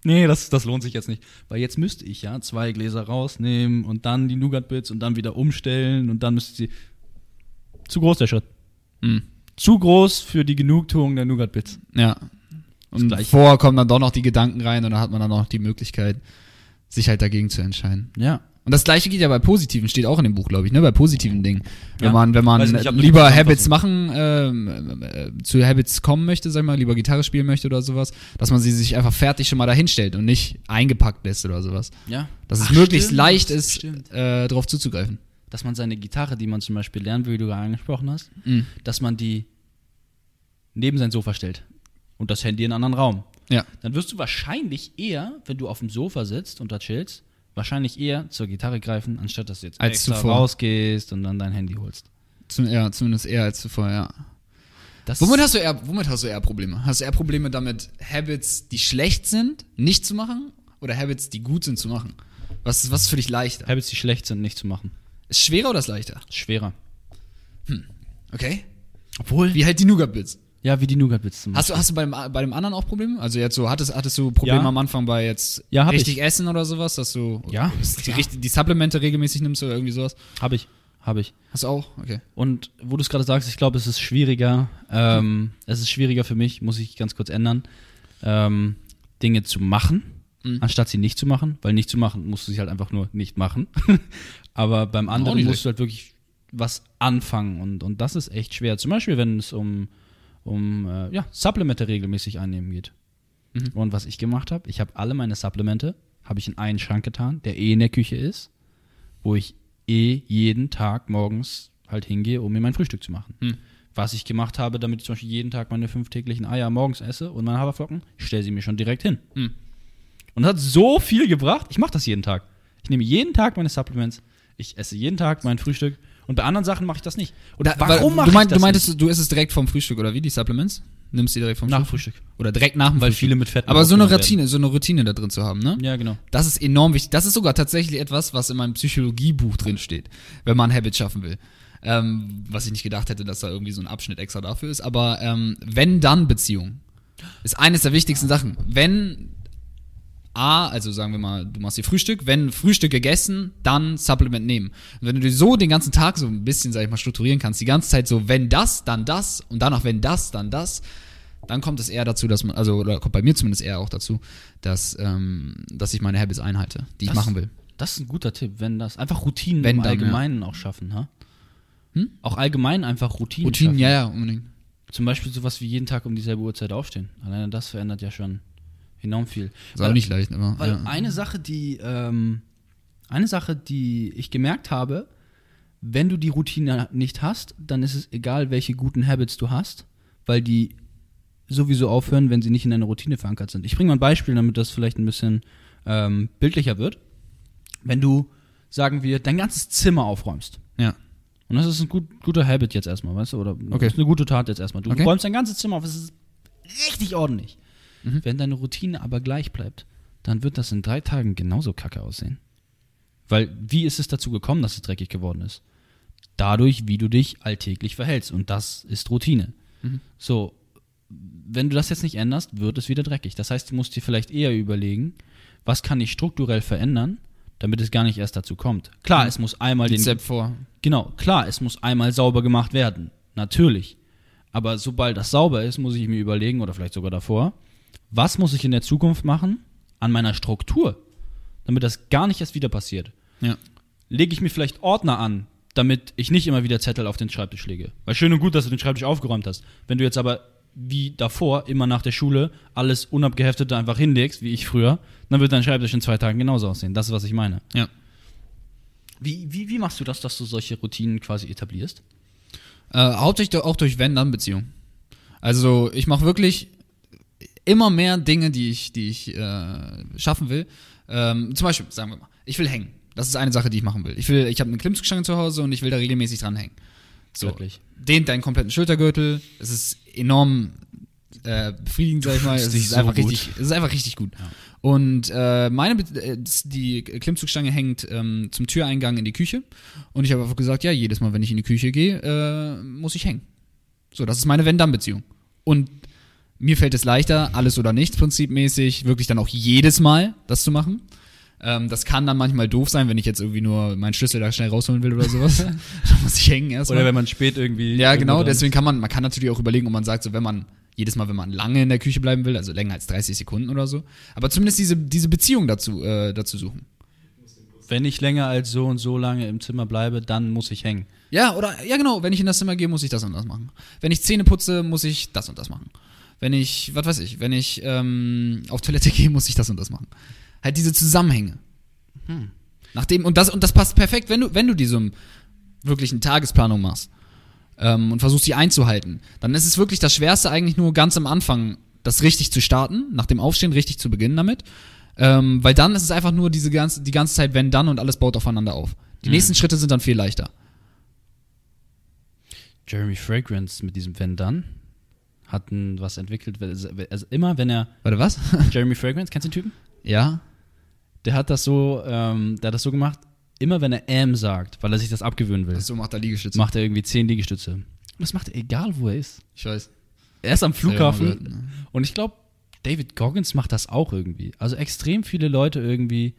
Nee, das, das lohnt sich jetzt nicht. Weil jetzt müsste ich ja zwei Gläser rausnehmen und dann die Nougat-Bits und dann wieder umstellen und dann müsste sie. Zu groß der Schritt. Mhm. Zu groß für die Genugtuung der Nougat-Bits. Ja. Und vorher kommen dann doch noch die Gedanken rein und dann hat man dann noch die Möglichkeit, sich halt dagegen zu entscheiden. Ja. Und das gleiche geht ja bei positiven, steht auch in dem Buch, glaube ich, ne? Bei positiven Dingen. Wenn Ja. man, wenn man ich hab nur lieber Habits machen, ähm, äh, zu Habits kommen möchte, sag ich mal, lieber Gitarre spielen möchte oder sowas, dass man sie sich einfach fertig schon mal dahinstellt und nicht eingepackt lässt oder sowas. Ja. Dass es Ach, möglichst stimmt, leicht ist, äh, drauf zuzugreifen. Dass man seine Gitarre, die man zum Beispiel lernen will, wie du gerade angesprochen hast, Mhm. dass man die neben sein Sofa stellt und das Handy in einen anderen Raum. Ja. Dann wirst du wahrscheinlich eher, wenn du auf dem Sofa sitzt und da chillst, wahrscheinlich eher zur Gitarre greifen, anstatt dass du jetzt Als extra zuvor. rausgehst und dann dein Handy holst. Zum, ja, zumindest eher als zuvor, ja. Das Womit hast du eher, womit hast du eher Probleme? Hast du eher Probleme damit, Habits, die schlecht sind, nicht zu machen? Oder Habits, die gut sind, zu machen? Was, was ist für dich leichter? Habits, die schlecht sind, nicht zu machen. Ist schwerer oder ist leichter? Schwerer. Okay. Obwohl. Wie halt die Nougat-Bits. Ja, wie die Nougat-Bits zum Hast du, hast du beim, bei dem anderen auch Probleme? Also jetzt so, hattest, hattest du Probleme Ja. am Anfang bei jetzt Ja, hab richtig ich. essen oder sowas, dass du Ja, die, richtig- die Supplemente regelmäßig nimmst oder irgendwie sowas? Habe ich. Habe ich. Hast du auch? Okay. Und wo du es gerade sagst, ich glaube, es ist schwieriger. Ähm, es ist schwieriger für mich, muss ich ganz kurz ändern, ähm, Dinge zu machen, Mhm. anstatt sie nicht zu machen. Weil nicht zu machen, musst du sie halt einfach nur nicht machen. Aber beim anderen nicht musst du halt wirklich was anfangen. Und, und das ist echt schwer. Zum Beispiel, wenn es um, um äh, ja, Supplemente regelmäßig einnehmen geht. Mhm. Und was ich gemacht habe, ich habe alle meine Supplemente, habe ich in einen Schrank getan, der eh in der Küche ist, wo ich eh jeden Tag morgens halt hingehe, um mir mein Frühstück zu machen. Hm. Was ich gemacht habe, damit ich zum Beispiel jeden Tag meine fünf täglichen Eier morgens esse und meine Haferflocken, ich stelle sie mir schon direkt hin. Hm. Und das hat so viel gebracht. Ich mache das jeden Tag. Ich nehme jeden Tag meine Supplements. Ich esse jeden Tag mein Frühstück. Und bei anderen Sachen mache ich das nicht. Und Da- warum mache du, ich mein, das du meintest, nicht? du isst es direkt vom Frühstück oder wie, die Supplements? Nimmst die direkt vom Nach Frühstück? Frühstück. Oder direkt nach dem Weil Frühstück? viele mit Fett Aber so eine Routine, so eine Routine da drin zu haben, ne? werden. Ja, genau. Das ist enorm wichtig. Das ist sogar tatsächlich etwas, was in meinem Psychologiebuch drin steht, wenn man Habits schaffen will. Ähm, was ich nicht gedacht hätte, dass da irgendwie so ein Abschnitt extra dafür ist. Aber ähm, wenn dann Beziehung ist eines der wichtigsten Sachen. Wenn A, also sagen wir mal, du machst dir Frühstück, wenn Frühstück gegessen, dann Supplement nehmen. Und wenn du dir so den ganzen Tag so ein bisschen, sag ich mal, strukturieren kannst, die ganze Zeit so, wenn das, dann das und danach, wenn das, dann das, dann kommt es eher dazu, dass man, also, oder kommt bei mir zumindest eher auch dazu, dass, ähm, dass ich meine Habits einhalte, die ich Das- machen will. Das ist ein guter Tipp, wenn das einfach Routinen Wenn im dann, Allgemeinen auch schaffen, ha? Hm? Auch allgemein einfach Routinen. Routinen, schaffen. ja, ja, unbedingt. Zum Beispiel sowas wie jeden Tag um dieselbe Uhrzeit aufstehen. Alleine das verändert ja schon enorm viel. Ist auch nicht leicht, aber. Weil ja. eine Sache, die ähm, eine Sache, die ich gemerkt habe, wenn du die Routine nicht hast, dann ist es egal, welche guten Habits du hast, weil die sowieso aufhören, wenn sie nicht in deiner Routine verankert sind. Ich bringe mal ein Beispiel, damit das vielleicht ein bisschen ähm, bildlicher wird. Wenn du, sagen wir, dein ganzes Zimmer aufräumst, ja. und das ist ein gut, guter Habit jetzt erstmal, weißt du? Oder Okay. ist eine gute Tat jetzt erstmal. Du Okay. räumst dein ganzes Zimmer auf, es ist richtig ordentlich. Mhm. Wenn deine Routine aber gleich bleibt, dann wird das in drei Tagen genauso kacke aussehen. Weil, wie ist es dazu gekommen, dass es dreckig geworden ist? Dadurch, wie du dich alltäglich verhältst. Und das ist Routine. Mhm. So, wenn du das jetzt nicht änderst, wird es wieder dreckig. Das heißt, du musst dir vielleicht eher überlegen, was kann ich strukturell verändern, damit es gar nicht erst dazu kommt. Klar, Mhm. es muss einmal den Step vor. Genau, klar, es muss einmal sauber gemacht werden. Natürlich. Aber sobald das sauber ist, muss ich mir überlegen, oder vielleicht sogar davor, was muss ich in der Zukunft machen an meiner Struktur, damit das gar nicht erst wieder passiert. Ja. lege ich mir vielleicht Ordner an, damit ich nicht immer wieder Zettel auf den Schreibtisch lege. Weil schön und gut, dass du den Schreibtisch aufgeräumt hast. Wenn du jetzt aber wie davor immer nach der Schule alles unabgeheftet einfach hinlegst, wie ich früher, dann wird dein Schreibtisch in zwei Tagen genauso aussehen. Das ist, was ich meine. Ja. Wie, wie, wie machst du das, dass du solche Routinen quasi etablierst? Äh, hauptsächlich auch durch Wenn-Dann-Beziehungen. Also ich mache wirklich immer mehr Dinge, die ich, die ich äh, schaffen will. Ähm, zum Beispiel, sagen wir mal, ich will hängen. Das ist eine Sache, die ich machen will. Ich will, ich habe eine Klimmzugstange zu Hause und ich will da regelmäßig dran hängen. So, Wirklich? dehnt deinen kompletten Schultergürtel. Es ist enorm äh, befriedigend, sag ich mal. Es ist so einfach gut. richtig, es ist einfach richtig gut. Und äh, meine, äh, die Klimmzugstange hängt ähm, zum Türeingang in die Küche. Und ich habe einfach gesagt, ja, jedes Mal, wenn ich in die Küche gehe, äh, muss ich hängen. So, das ist meine Wenn-Dann-Beziehung. Und mir fällt es leichter, alles oder nichts prinzipmäßig, wirklich dann auch jedes Mal das zu machen. Ähm, das kann dann manchmal doof sein, wenn ich jetzt irgendwie nur meinen Schlüssel da schnell rausholen will oder sowas. dann muss ich hängen erstmal. Oder wenn man spät irgendwie. Ja, genau, deswegen kann man, man kann natürlich auch überlegen, ob man sagt, so wenn man, jedes Mal, wenn man lange in der Küche bleiben will, also länger als 30 Sekunden oder so, aber zumindest diese, diese Beziehung dazu, äh, dazu suchen. Wenn ich länger als so und so lange im Zimmer bleibe, dann muss ich hängen. Ja, oder, ja genau, wenn ich in das Zimmer gehe, muss ich das und das machen. Wenn ich Zähne putze, muss ich das und das machen. Wenn ich, was weiß ich, wenn ich ähm, auf Toilette gehe, muss ich das und das machen. Halt diese Zusammenhänge. Nachdem, und das, und das passt perfekt, wenn du, wenn du diese wirklich eine Tagesplanung machst ähm, und versuchst, die einzuhalten, dann ist es wirklich das Schwerste eigentlich nur ganz am Anfang, das richtig zu starten, nach dem Aufstehen richtig zu beginnen damit. Ähm, weil dann ist es einfach nur diese ganze, die ganze Zeit, wenn dann und alles baut aufeinander auf. Die nächsten Schritte sind dann viel leichter. Jeremy Fragrance mit diesem Wenn dann hatten was entwickelt. Also also immer, wenn er. Warte, was? Jeremy Fragrance, kennst du den Typen? ja. Der hat das so, ähm, der hat das so gemacht, immer wenn er M sagt, weil er sich das abgewöhnen will, So macht er Liegestütze. macht er irgendwie 10 Liegestütze. Und das macht er egal, wo er ist. Ich weiß. Er ist am Flughafen. Gehört, ne? Und ich glaube, David Goggins macht das auch irgendwie. Also extrem viele Leute irgendwie,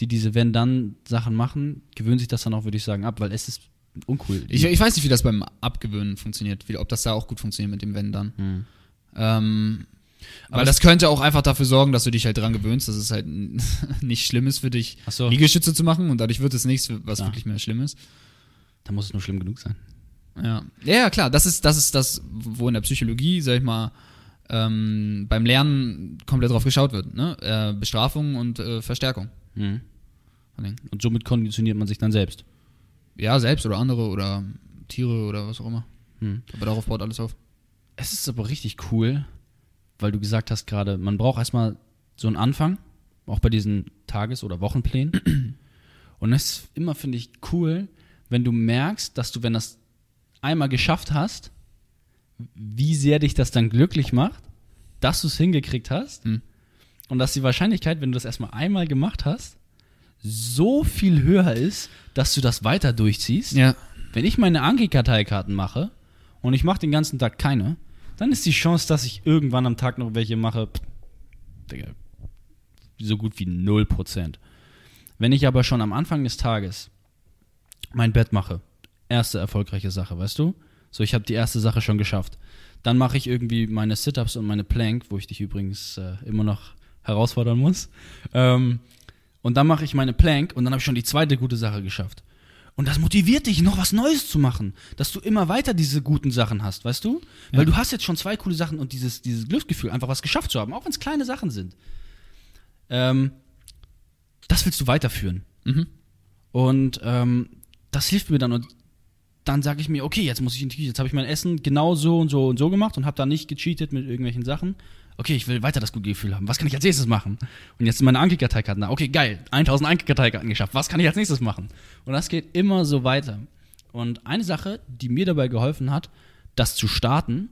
die diese Wenn-Dann-Sachen machen, gewöhnen sich das dann auch, würde ich sagen, ab, weil es ist uncool. Ich, ich weiß nicht, wie das beim Abgewöhnen funktioniert, wie, ob das da auch gut funktioniert mit dem Wenn dann. Hm. Ähm, Aber das könnte auch einfach dafür sorgen, dass du dich halt dran gewöhnst, dass es halt nicht schlimm ist für dich, so. Liegestütze zu machen und dadurch wird es nichts, was Ja. wirklich mehr schlimm ist. Da muss es nur schlimm genug sein. Ja. ja, klar, das ist, das ist das, wo in der Psychologie, sag ich mal, ähm, beim Lernen komplett drauf geschaut wird. Ne? Äh, Bestrafung und äh, Verstärkung. Mhm. Und somit konditioniert man sich dann selbst. Ja, selbst oder andere oder Tiere oder was auch immer. Mhm. Aber darauf baut alles auf. Es ist aber richtig cool, weil du gesagt hast gerade, man braucht erstmal so einen Anfang, auch bei diesen Tages- oder Wochenplänen. Und es ist immer, finde ich, cool, wenn du merkst, dass du, wenn das einmal geschafft hast, wie sehr dich das dann glücklich macht, dass du es hingekriegt hast. Hm. Und dass die Wahrscheinlichkeit, wenn du das erstmal einmal gemacht hast, so viel höher ist, dass du das weiter durchziehst. Ja. Wenn ich meine Anki-Karteikarten mache und ich mache den ganzen Tag keine, dann ist die Chance, dass ich irgendwann am Tag noch welche mache, pff, Digga, so gut wie 0%. Wenn ich aber schon am Anfang des Tages mein Bett mache, erste erfolgreiche Sache, weißt du? So, ich habe die erste Sache schon geschafft. Dann mache ich irgendwie meine Sit-Ups und meine Plank, wo ich dich übrigens äh, immer noch herausfordern muss. Ähm, und dann mache ich meine Plank und dann habe ich schon die zweite gute Sache geschafft. Und das motiviert dich, noch was Neues zu machen. Dass du immer weiter diese guten Sachen hast, weißt du? Weil du hast jetzt schon zwei coole Sachen und dieses, dieses Glücksgefühl, einfach was geschafft zu haben, auch wenn es kleine Sachen sind. Ähm, das willst du weiterführen. Mhm. Und ähm, das hilft mir dann. Und dann sage ich mir, okay, jetzt muss ich in die Küche. Jetzt habe ich mein Essen genau so und so und so gemacht und habe da nicht gecheatet mit irgendwelchen Sachen. Okay, ich will weiter das gute Gefühl haben. Was kann ich als nächstes machen? Und jetzt sind meine Ankikarteikarten da. Okay, geil. 1000 Ankikarteikarten geschafft. Was kann ich als nächstes machen? Und das geht immer so weiter. Und eine Sache, die mir dabei geholfen hat, das zu starten,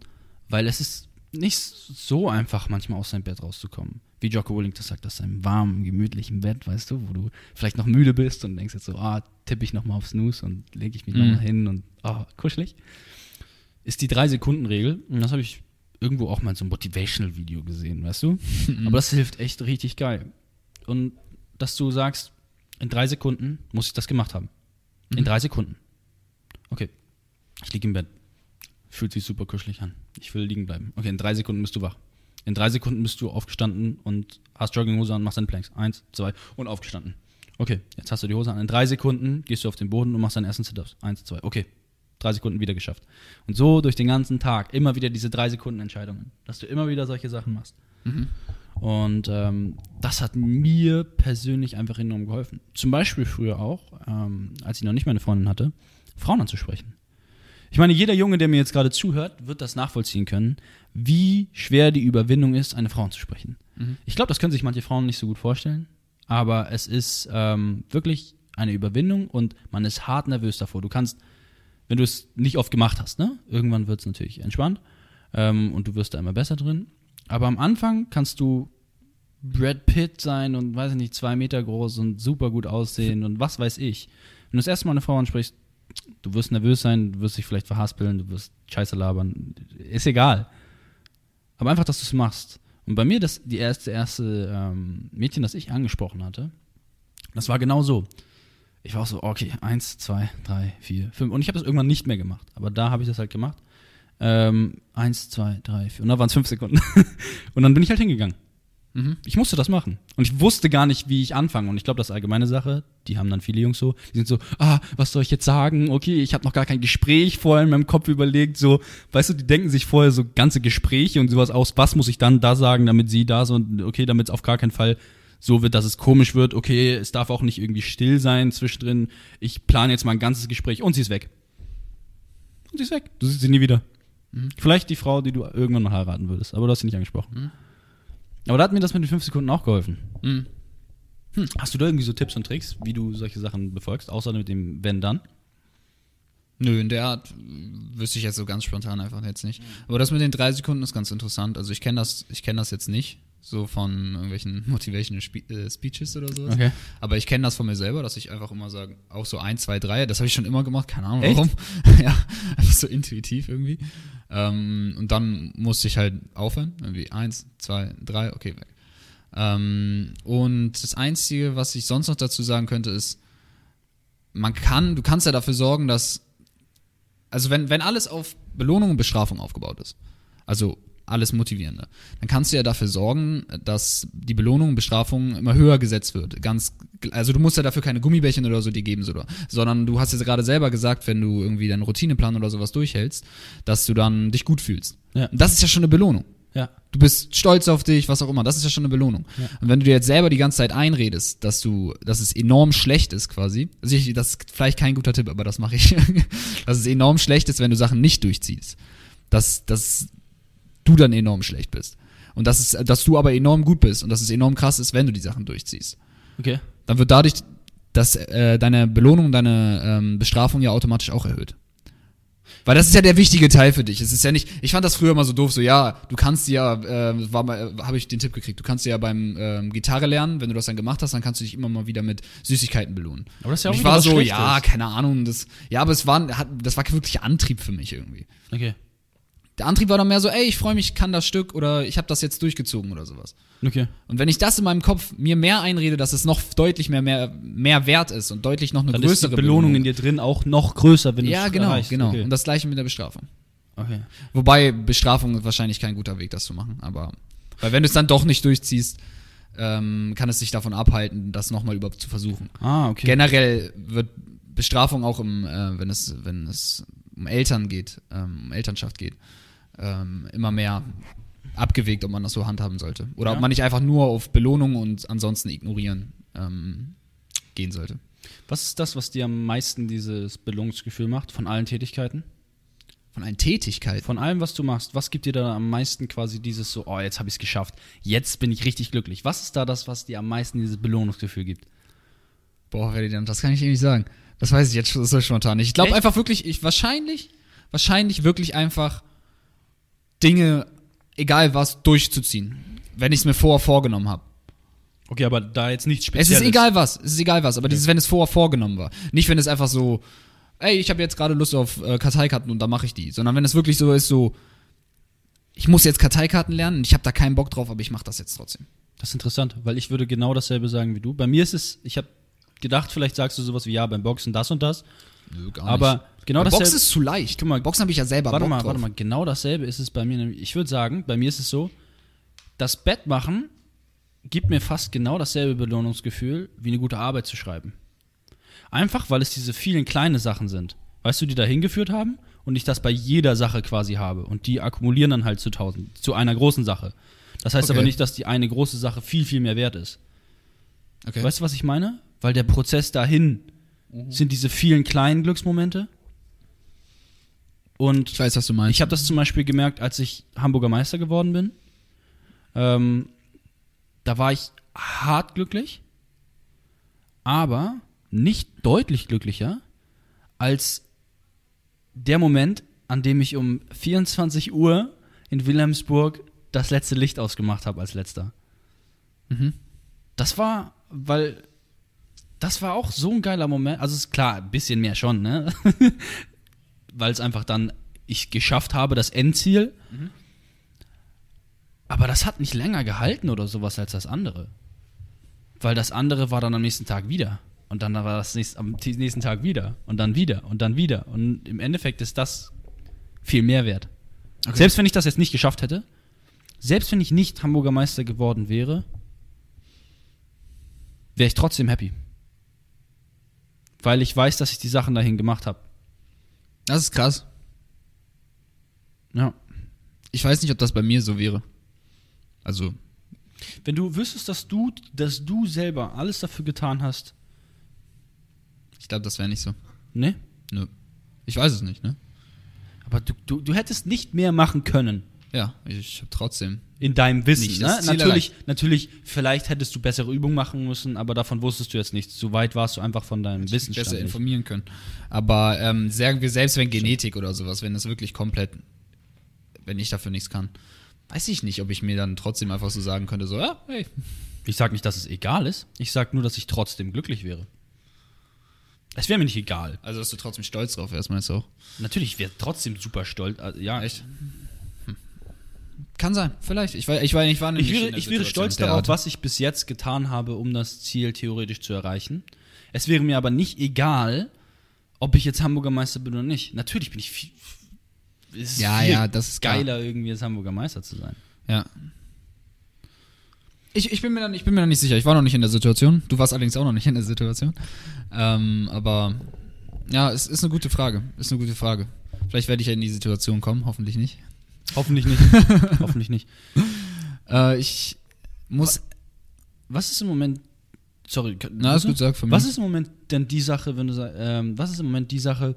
weil es ist nicht so einfach, manchmal aus seinem Bett rauszukommen. Wie Jocko Willink das sagt, aus seinem warmen, gemütlichen Bett, weißt du, wo du vielleicht noch müde bist und denkst jetzt so, ah, tippe ich nochmal auf Snooze und lege ich mich Mhm. nochmal hin und ah, kuschelig. Ist die Drei-Sekunden-Regel. Und das habe ich irgendwo auch mal so einem Motivational-Video gesehen, weißt du? Aber das hilft echt richtig geil. Und dass du sagst, in drei Sekunden muss ich das gemacht haben. In Mhm. drei Sekunden. Okay, ich liege im Bett. Fühlt sich super kuschelig an. Ich will liegen bleiben. Okay, in drei Sekunden bist du wach. In drei Sekunden bist du aufgestanden und hast Jogginghose an, machst deine Planks. Eins, zwei und aufgestanden. Okay, jetzt hast du die Hose an. In drei Sekunden gehst du auf den Boden und machst deinen ersten Sit-Ups. Eins, zwei, okay. Drei Sekunden wieder geschafft. Und so durch den ganzen Tag immer wieder diese drei Sekunden Entscheidungen, dass du immer wieder solche Sachen machst. Und ähm, das hat mir persönlich einfach enorm geholfen. Zum Beispiel früher auch, ähm, als ich noch nicht meine Freundin hatte, Frauen anzusprechen. Ich meine, jeder Junge, der mir jetzt gerade zuhört, wird das nachvollziehen können, wie schwer die Überwindung ist, eine Frau anzusprechen. Ich glaube, das können sich manche Frauen nicht so gut vorstellen, aber es ist ähm, wirklich eine Überwindung und man ist hart nervös davor. Du kannst, wenn du es nicht oft gemacht hast, ne? Irgendwann wird es natürlich entspannt ähm, und du wirst da immer besser drin. Aber am Anfang kannst du Brad Pitt sein und weiß ich nicht, zwei Meter groß und super gut aussehen und was weiß ich. Wenn du das erste Mal eine Frau ansprichst, du wirst nervös sein, du wirst dich vielleicht verhaspeln, du wirst Scheiße labern, ist egal. Aber einfach, dass du es machst. Und bei mir, das die erste, erste ähm, Mädchen, das ich angesprochen hatte, das war genau so. Ich war auch so, okay, eins, zwei, drei, vier, fünf. Und ich habe das irgendwann nicht mehr gemacht. Aber da habe ich das halt gemacht. Ähm, eins, zwei, drei, vier. Und da waren es fünf Sekunden. und dann bin ich halt hingegangen. Mhm. Ich musste das machen. Und ich wusste gar nicht, wie ich anfange. Und ich glaube, das ist allgemeine Sache. Die haben dann viele Jungs so, die sind so, ah, was soll ich jetzt sagen? Okay, ich habe noch gar kein Gespräch vorher in meinem Kopf überlegt. So, weißt du, die denken sich vorher so ganze Gespräche und sowas aus. Was muss ich dann da sagen, damit sie da so, okay, damit es auf gar keinen Fall so wird, dass es komisch wird. Okay, es darf auch nicht irgendwie still sein zwischendrin. Ich plane jetzt mal ein ganzes Gespräch und sie ist weg. Und sie ist weg. Du siehst sie nie wieder. Vielleicht die Frau, die du irgendwann mal heiraten würdest, aber du hast sie nicht angesprochen. Aber da hat mir das mit den fünf Sekunden auch geholfen. Mhm. Hast du da irgendwie so Tipps und Tricks, wie du solche Sachen befolgst, außer mit dem Wenn dann? Nö, in der Art wüsste ich jetzt so ganz spontan einfach jetzt nicht. Aber das mit den drei Sekunden ist ganz interessant. Also ich kenne das, ich kenne das jetzt nicht, so von irgendwelchen Motivational Spe äh, Speeches oder so. Okay. Aber ich kenne das von mir selber, dass ich einfach immer sage, auch so ein, zwei, drei, das habe ich schon immer gemacht, keine Ahnung warum. ja, einfach so intuitiv irgendwie. Ähm, und dann musste ich halt aufhören. Irgendwie eins, zwei, drei, okay, weg. Ähm, und das Einzige, was ich sonst noch dazu sagen könnte, ist, man kann, du kannst ja dafür sorgen, dass, also wenn, wenn alles auf Belohnung und Bestrafung aufgebaut ist, also alles Motivierende, dann kannst du ja dafür sorgen, dass die Belohnung Bestrafung immer höher gesetzt wird. Ganz, also du musst ja dafür keine Gummibärchen oder so dir geben, sondern du hast jetzt gerade selber gesagt, wenn du irgendwie deinen Routineplan oder sowas durchhältst, dass du dann dich gut fühlst. Ja. Und das ist ja schon eine Belohnung. Ja. Du bist stolz auf dich, was auch immer. Das ist ja schon eine Belohnung. Ja. Und wenn du dir jetzt selber die ganze Zeit einredest, dass du, dass es enorm schlecht ist, quasi, also ich, das ist vielleicht kein guter Tipp, aber das mache ich, dass es enorm schlecht ist, wenn du Sachen nicht durchziehst. Dass, dass du dann enorm schlecht bist. Und dass, es, dass du aber enorm gut bist und dass es enorm krass ist, wenn du die Sachen durchziehst. Okay. Dann wird dadurch, dass äh, deine Belohnung, deine ähm, Bestrafung ja automatisch auch erhöht. Weil das ist ja der wichtige Teil für dich. Es ist ja nicht, ich fand das früher immer so doof, so ja, du kannst ja, äh, war mal, habe ich den Tipp gekriegt, du kannst ja beim ähm, Gitarre lernen, wenn du das dann gemacht hast, dann kannst du dich immer mal wieder mit Süßigkeiten belohnen. Aber das ist ja auch Und ich war so, ja, keine Ahnung, das, ja, aber es war, hat, das war wirklich Antrieb für mich irgendwie. Okay. Der Antrieb war dann mehr so, ey, ich freue mich, ich kann das Stück oder ich habe das jetzt durchgezogen oder sowas. Okay. Und wenn ich das in meinem Kopf mir mehr einrede, dass es noch deutlich mehr, mehr, mehr wert ist und deutlich noch eine Dann ist die größere Belohnung in dir drin auch noch größer, wenn du Ja, es genau, erreichst. genau. Okay. Und das gleiche mit der Bestrafung. okay. Wobei Bestrafung ist wahrscheinlich kein guter Weg, das zu machen. Aber weil wenn du es dann doch nicht durchziehst, ähm, kann es dich davon abhalten, das nochmal überhaupt zu versuchen. Ah, okay. Generell wird Bestrafung auch im, äh, wenn es, wenn es um Eltern geht, ähm, um Elternschaft geht, ähm, immer mehr abgewegt, ob man das so handhaben sollte. Oder Ja. ob man nicht einfach nur auf Belohnung und ansonsten ignorieren ähm, gehen sollte. Was ist das, was dir am meisten dieses Belohnungsgefühl macht von allen Tätigkeiten? Von einer Tätigkeit. Von allem, was du machst, was gibt dir da am meisten quasi dieses so, oh, jetzt habe ich es geschafft, jetzt bin ich richtig glücklich. Was ist da das, was dir am meisten dieses Belohnungsgefühl gibt? Boah, das kann ich dir nicht sagen. Das weiß ich jetzt so spontan nicht. Ich glaube einfach wirklich, ich wahrscheinlich, wahrscheinlich wirklich einfach Dinge, egal was, durchzuziehen. Wenn ich es mir vorher vorgenommen habe. Okay, aber da jetzt nichts Es Spezielles. ist egal was, es ist egal was, aber dieses, wenn es vorher vorgenommen war. Nicht, wenn es einfach so, ey, ich habe jetzt gerade Lust auf äh, Karteikarten und da mache ich die. Sondern wenn es wirklich so ist, so, ich muss jetzt Karteikarten lernen und ich habe da keinen Bock drauf, aber ich mache das jetzt trotzdem. Das ist interessant, weil ich würde genau dasselbe sagen wie du. Bei mir ist es, ich habe gedacht, vielleicht sagst du sowas wie, ja, beim Boxen das und das. Nö, gar Aber genau Bei dasselbe. Boxen ist zu leicht. Guck mal, Boxen habe ich ja selber warte Bock mal, drauf. warte mal, genau dasselbe ist es bei mir. Ich würde sagen, bei mir ist es so, das Bett machen gibt mir fast genau dasselbe Belohnungsgefühl, wie eine gute Arbeit zu schreiben. Einfach, weil es diese vielen kleinen Sachen sind. Weißt du, die da hingeführt haben und ich das bei jeder Sache quasi habe. Und die akkumulieren dann halt zu tausend, zu einer großen Sache. Das heißt Okay. aber nicht, dass die eine große Sache viel, viel mehr wert ist. Okay. Weißt du, was ich meine? Weil der Prozess dahin sind diese vielen kleinen Glücksmomente. Und Ich weiß, was du meinst. ich habe das zum Beispiel gemerkt, als ich Hamburger Meister geworden bin. Ähm, da war ich hart glücklich, aber nicht deutlich glücklicher als der Moment, an dem ich um 24 Uhr in Wilhelmsburg das letzte Licht ausgemacht habe als letzter. Mhm. Das war, weil das war auch so ein geiler Moment. Also ist klar, ein bisschen mehr schon, ne? weil es einfach dann ich geschafft habe, das Endziel. Aber das hat nicht länger gehalten oder sowas als das andere. Weil das andere war dann am nächsten Tag wieder. Und dann war das nächst, am nächsten Tag wieder. Und dann wieder. Und dann wieder. Und im Endeffekt ist das viel mehr wert. Okay. Selbst wenn ich das jetzt nicht geschafft hätte, selbst wenn ich nicht Hamburger Meister geworden wäre, wäre ich trotzdem happy. Weil ich weiß, dass ich die Sachen dahin gemacht habe. Das ist krass. Ja. Ich weiß nicht, ob das bei mir so wäre. Also, Wenn du wüsstest, dass du, dass du selber alles dafür getan hast, ich glaube, das wäre nicht so. ne? Nö. Ich weiß es nicht, ne? Aber du, du, du hättest nicht mehr machen können Ja, ich, ich habe trotzdem. In deinem Wissen. Nicht Ne? Natürlich, natürlich, vielleicht hättest du bessere Übungen machen müssen, aber davon wusstest du jetzt nichts. So weit warst du einfach von deinem Wissen besser nicht. informieren können. Aber ähm, sagen wir, selbst wenn Genetik oder sowas, wenn das wirklich komplett, wenn ich dafür nichts kann, weiß ich nicht, ob ich mir dann trotzdem einfach so sagen könnte, so, ja, hey. Ich sag nicht, dass es egal ist. Ich sag nur, dass ich trotzdem glücklich wäre. Es wäre mir nicht egal. Also, dass du trotzdem stolz drauf wärst, meinst du auch? Natürlich, ich wäre trotzdem super stolz. Also, ja, Echt? Kann sein, vielleicht. Ich war, ich war, ich war Ich der ich wäre stolz darauf, Art. was ich bis jetzt getan habe, um das Ziel theoretisch zu erreichen. Es wäre mir aber nicht egal, ob ich jetzt Hamburger Meister bin oder nicht. Natürlich bin ich viel. Ist Ja, viel ja, das ist klar. geiler, irgendwie als Hamburger Meister zu sein. Ja. Ich, ich, bin mir dann, ich bin mir noch nicht sicher. Ich war noch nicht in der Situation. Du warst allerdings auch noch nicht in der Situation. Ähm, aber ja, es ist eine gute Frage. Ist eine gute Frage. Vielleicht werde ich ja in die Situation kommen, hoffentlich nicht. Hoffentlich nicht. Hoffentlich nicht. Äh, ich muss. Was ist im Moment. Sorry, Na, ist gut, sag für mich. Was ist im Moment denn die Sache, wenn du sagst, ähm, was ist im Moment die Sache,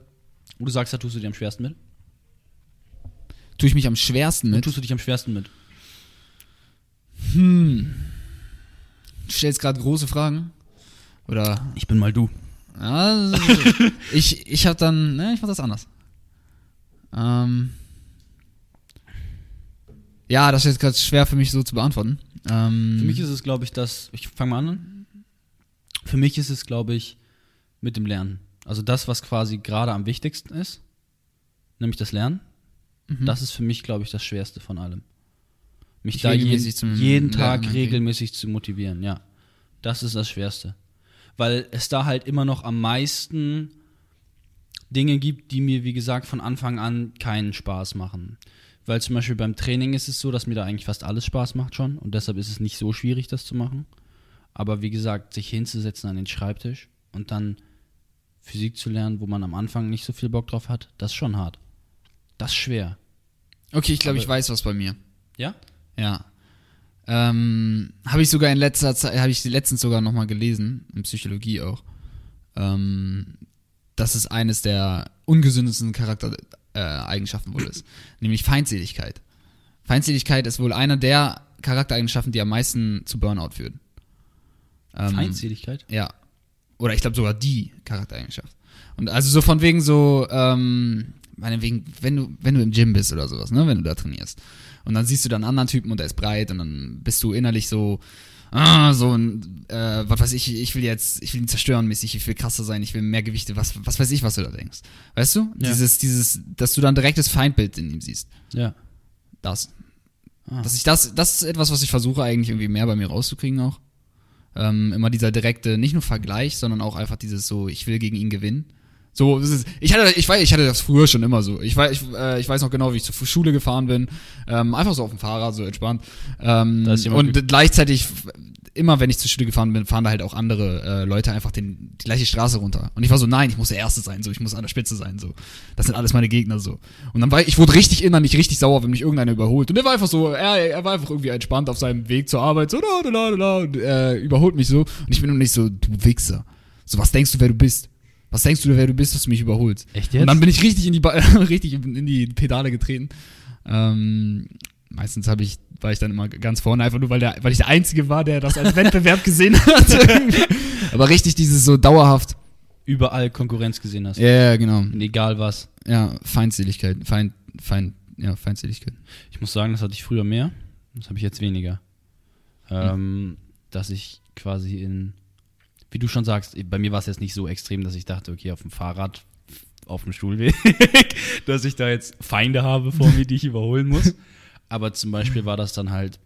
wo du sagst, da tust du dir am schwersten mit? Tue ich mich am schwersten Wo mit? tust du dich am schwersten mit? Hm. Du stellst gerade große Fragen. Oder. Ich bin mal du. Ja, ich ich habe dann. Ne, ich mach das anders. Ähm. Ja, das ist jetzt gerade schwer für mich so zu beantworten. Ähm, Für mich ist es, glaube ich, das. Ich fange mal an. Für mich ist es, glaube ich, mit dem Lernen. Also das, was quasi gerade am wichtigsten ist, nämlich das Lernen. Mhm. Das ist für mich, glaube ich, das Schwerste von allem. Mich Dich da jeden, jeden Lernen, Tag okay. regelmäßig zu motivieren, ja. Das ist das Schwerste. Weil es da halt immer noch am meisten Dinge gibt, die mir, wie gesagt, von Anfang an keinen Spaß machen. Weil zum Beispiel beim Training ist es so, dass mir da eigentlich fast alles Spaß macht schon und deshalb ist es nicht so schwierig, das zu machen. Aber wie gesagt, sich hinzusetzen an den Schreibtisch und dann Physik zu lernen, wo man am Anfang nicht so viel Bock drauf hat, das ist schon hart. Das ist schwer. okay, ich glaube, ich weiß was bei mir. Ja? Ja. Ähm, habe ich sogar in letzter Zeit, habe ich die letztens sogar nochmal gelesen, in Psychologie auch. Ähm, dass es eines der ungesündesten Charaktereigenschaften äh, Eigenschaften wohl ist. nämlich Feindseligkeit. Feindseligkeit ist wohl einer der Charaktereigenschaften, die am meisten zu Burnout führen. Ähm, Feindseligkeit? Ja. Oder ich glaube sogar die Charaktereigenschaft. Und also so von wegen so, ähm, meinetwegen, wenn du, wenn du im Gym bist oder sowas, ne, wenn du da trainierst. Und dann siehst du dann einen anderen Typen und der ist breit und dann bist du innerlich so, ah, so ein, äh, was weiß ich, ich will jetzt, ich will ihn zerstören mäßig, ich will krasser sein, ich will mehr Gewichte, was, was weiß ich, was du da denkst. Weißt du? Ja. Dieses, dieses, dass du dann direkt das Feindbild in ihm siehst. Ja. Das. Ah. Dass ich das, das ist etwas, was ich versuche eigentlich irgendwie mehr bei mir rauszukriegen auch. Ähm, immer dieser direkte, nicht nur Vergleich, sondern auch einfach dieses so, ich will gegen ihn gewinnen. So, das ist, ich hatte, ich weiß, ich hatte das früher schon immer so. Ich weiß, ich, äh, ich weiß noch genau, wie ich zur Schule gefahren bin, ähm, einfach so auf dem Fahrrad, so entspannt. Ähm, und gleichzeitig, immer wenn ich zur Schule gefahren bin, fahren da halt auch andere äh, Leute einfach den, die gleiche Straße runter. Und ich war so, nein, ich muss der Erste sein, so, ich muss an der Spitze sein, so. Das sind alles meine Gegner, so. Und dann war ich, ich wurde richtig innerlich richtig sauer, wenn mich irgendeiner überholt. Und der war einfach so, er, er war einfach irgendwie entspannt auf seinem Weg zur Arbeit, so, da, da, da, da, und, äh, überholt mich so. Und ich bin nur nicht so, du Wichser. So, was denkst du, wer du bist? Was denkst du, wer du bist, dass du mich überholst? Echt Und jetzt? dann bin ich richtig in die, ba richtig in die Pedale getreten. Ähm, meistens habe ich, war ich dann immer ganz vorne, einfach nur, weil, der, weil ich der Einzige war, der das als Wettbewerb gesehen hat. Aber richtig dieses so dauerhaft. Überall Konkurrenz gesehen hast. Ja, ja, genau. Und egal was. Ja, Feindseligkeit. Feind, Feind, ja, Feindseligkeit. Ich muss sagen, das hatte ich früher mehr. Das habe ich jetzt weniger. Ähm, dass ich quasi in, wie du schon sagst, bei mir war es jetzt nicht so extrem, dass ich dachte, okay, auf dem Fahrrad, auf dem Stuhlweg, dass ich da jetzt Feinde habe vor mir, die ich überholen muss. Aber zum Beispiel war das dann halt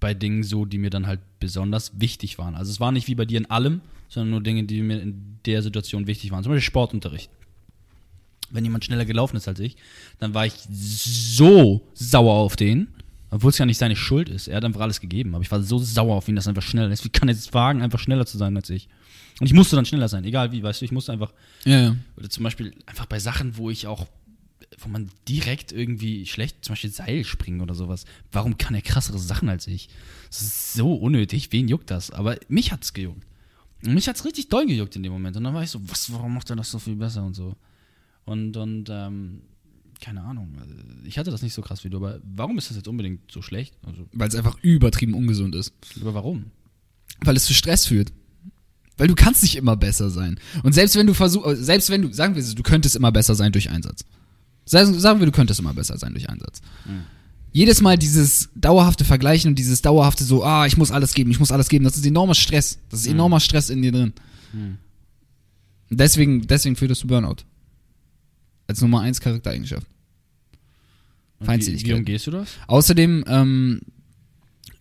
bei Dingen so, die mir dann halt besonders wichtig waren. Also es war nicht wie bei dir in allem, sondern nur Dinge, die mir in der Situation wichtig waren. Zum Beispiel Sportunterricht. Wenn jemand schneller gelaufen ist als ich, dann war ich so sauer auf den, obwohl es ja nicht seine Schuld ist. Er hat einfach alles gegeben, aber ich war so sauer auf ihn, dass er einfach schneller ist. Wie kann er jetzt wagen, einfach schneller zu sein als ich? Und ich musste dann schneller sein, egal wie, weißt du, ich musste einfach Ja, ja. oder zum Beispiel einfach bei Sachen, wo ich auch, wo man direkt irgendwie schlecht, zum Beispiel Seil springen oder sowas. Warum kann er krassere Sachen als ich? Das ist so unnötig. Wen juckt das? Aber mich hat's gejuckt. Und mich hat's richtig doll gejuckt in dem Moment. Und dann war ich so, was, warum macht er das so viel besser und so? Und, und, ähm, keine Ahnung. Ich hatte das nicht so krass wie du, aber warum ist das jetzt unbedingt so schlecht? Also, Weil es einfach übertrieben ungesund ist. aber warum? Weil es zu Stress führt. Weil du kannst nicht immer besser sein. Und selbst wenn du versuchst, selbst wenn du, sagen wir es, du könntest immer besser sein durch Einsatz. Sagen, wir, du könntest immer besser sein durch Einsatz. Jedes Mal dieses dauerhafte Vergleichen und dieses dauerhafte so, ah, ich muss alles geben, ich muss alles geben, das ist enormer Stress. Das ist enormer Stress in dir drin. Und deswegen, deswegen führt das zu Burnout. Als Nummer eins Charaktereigenschaft. Und wie, Feindseligkeit. wie umgehst du das? Außerdem ähm,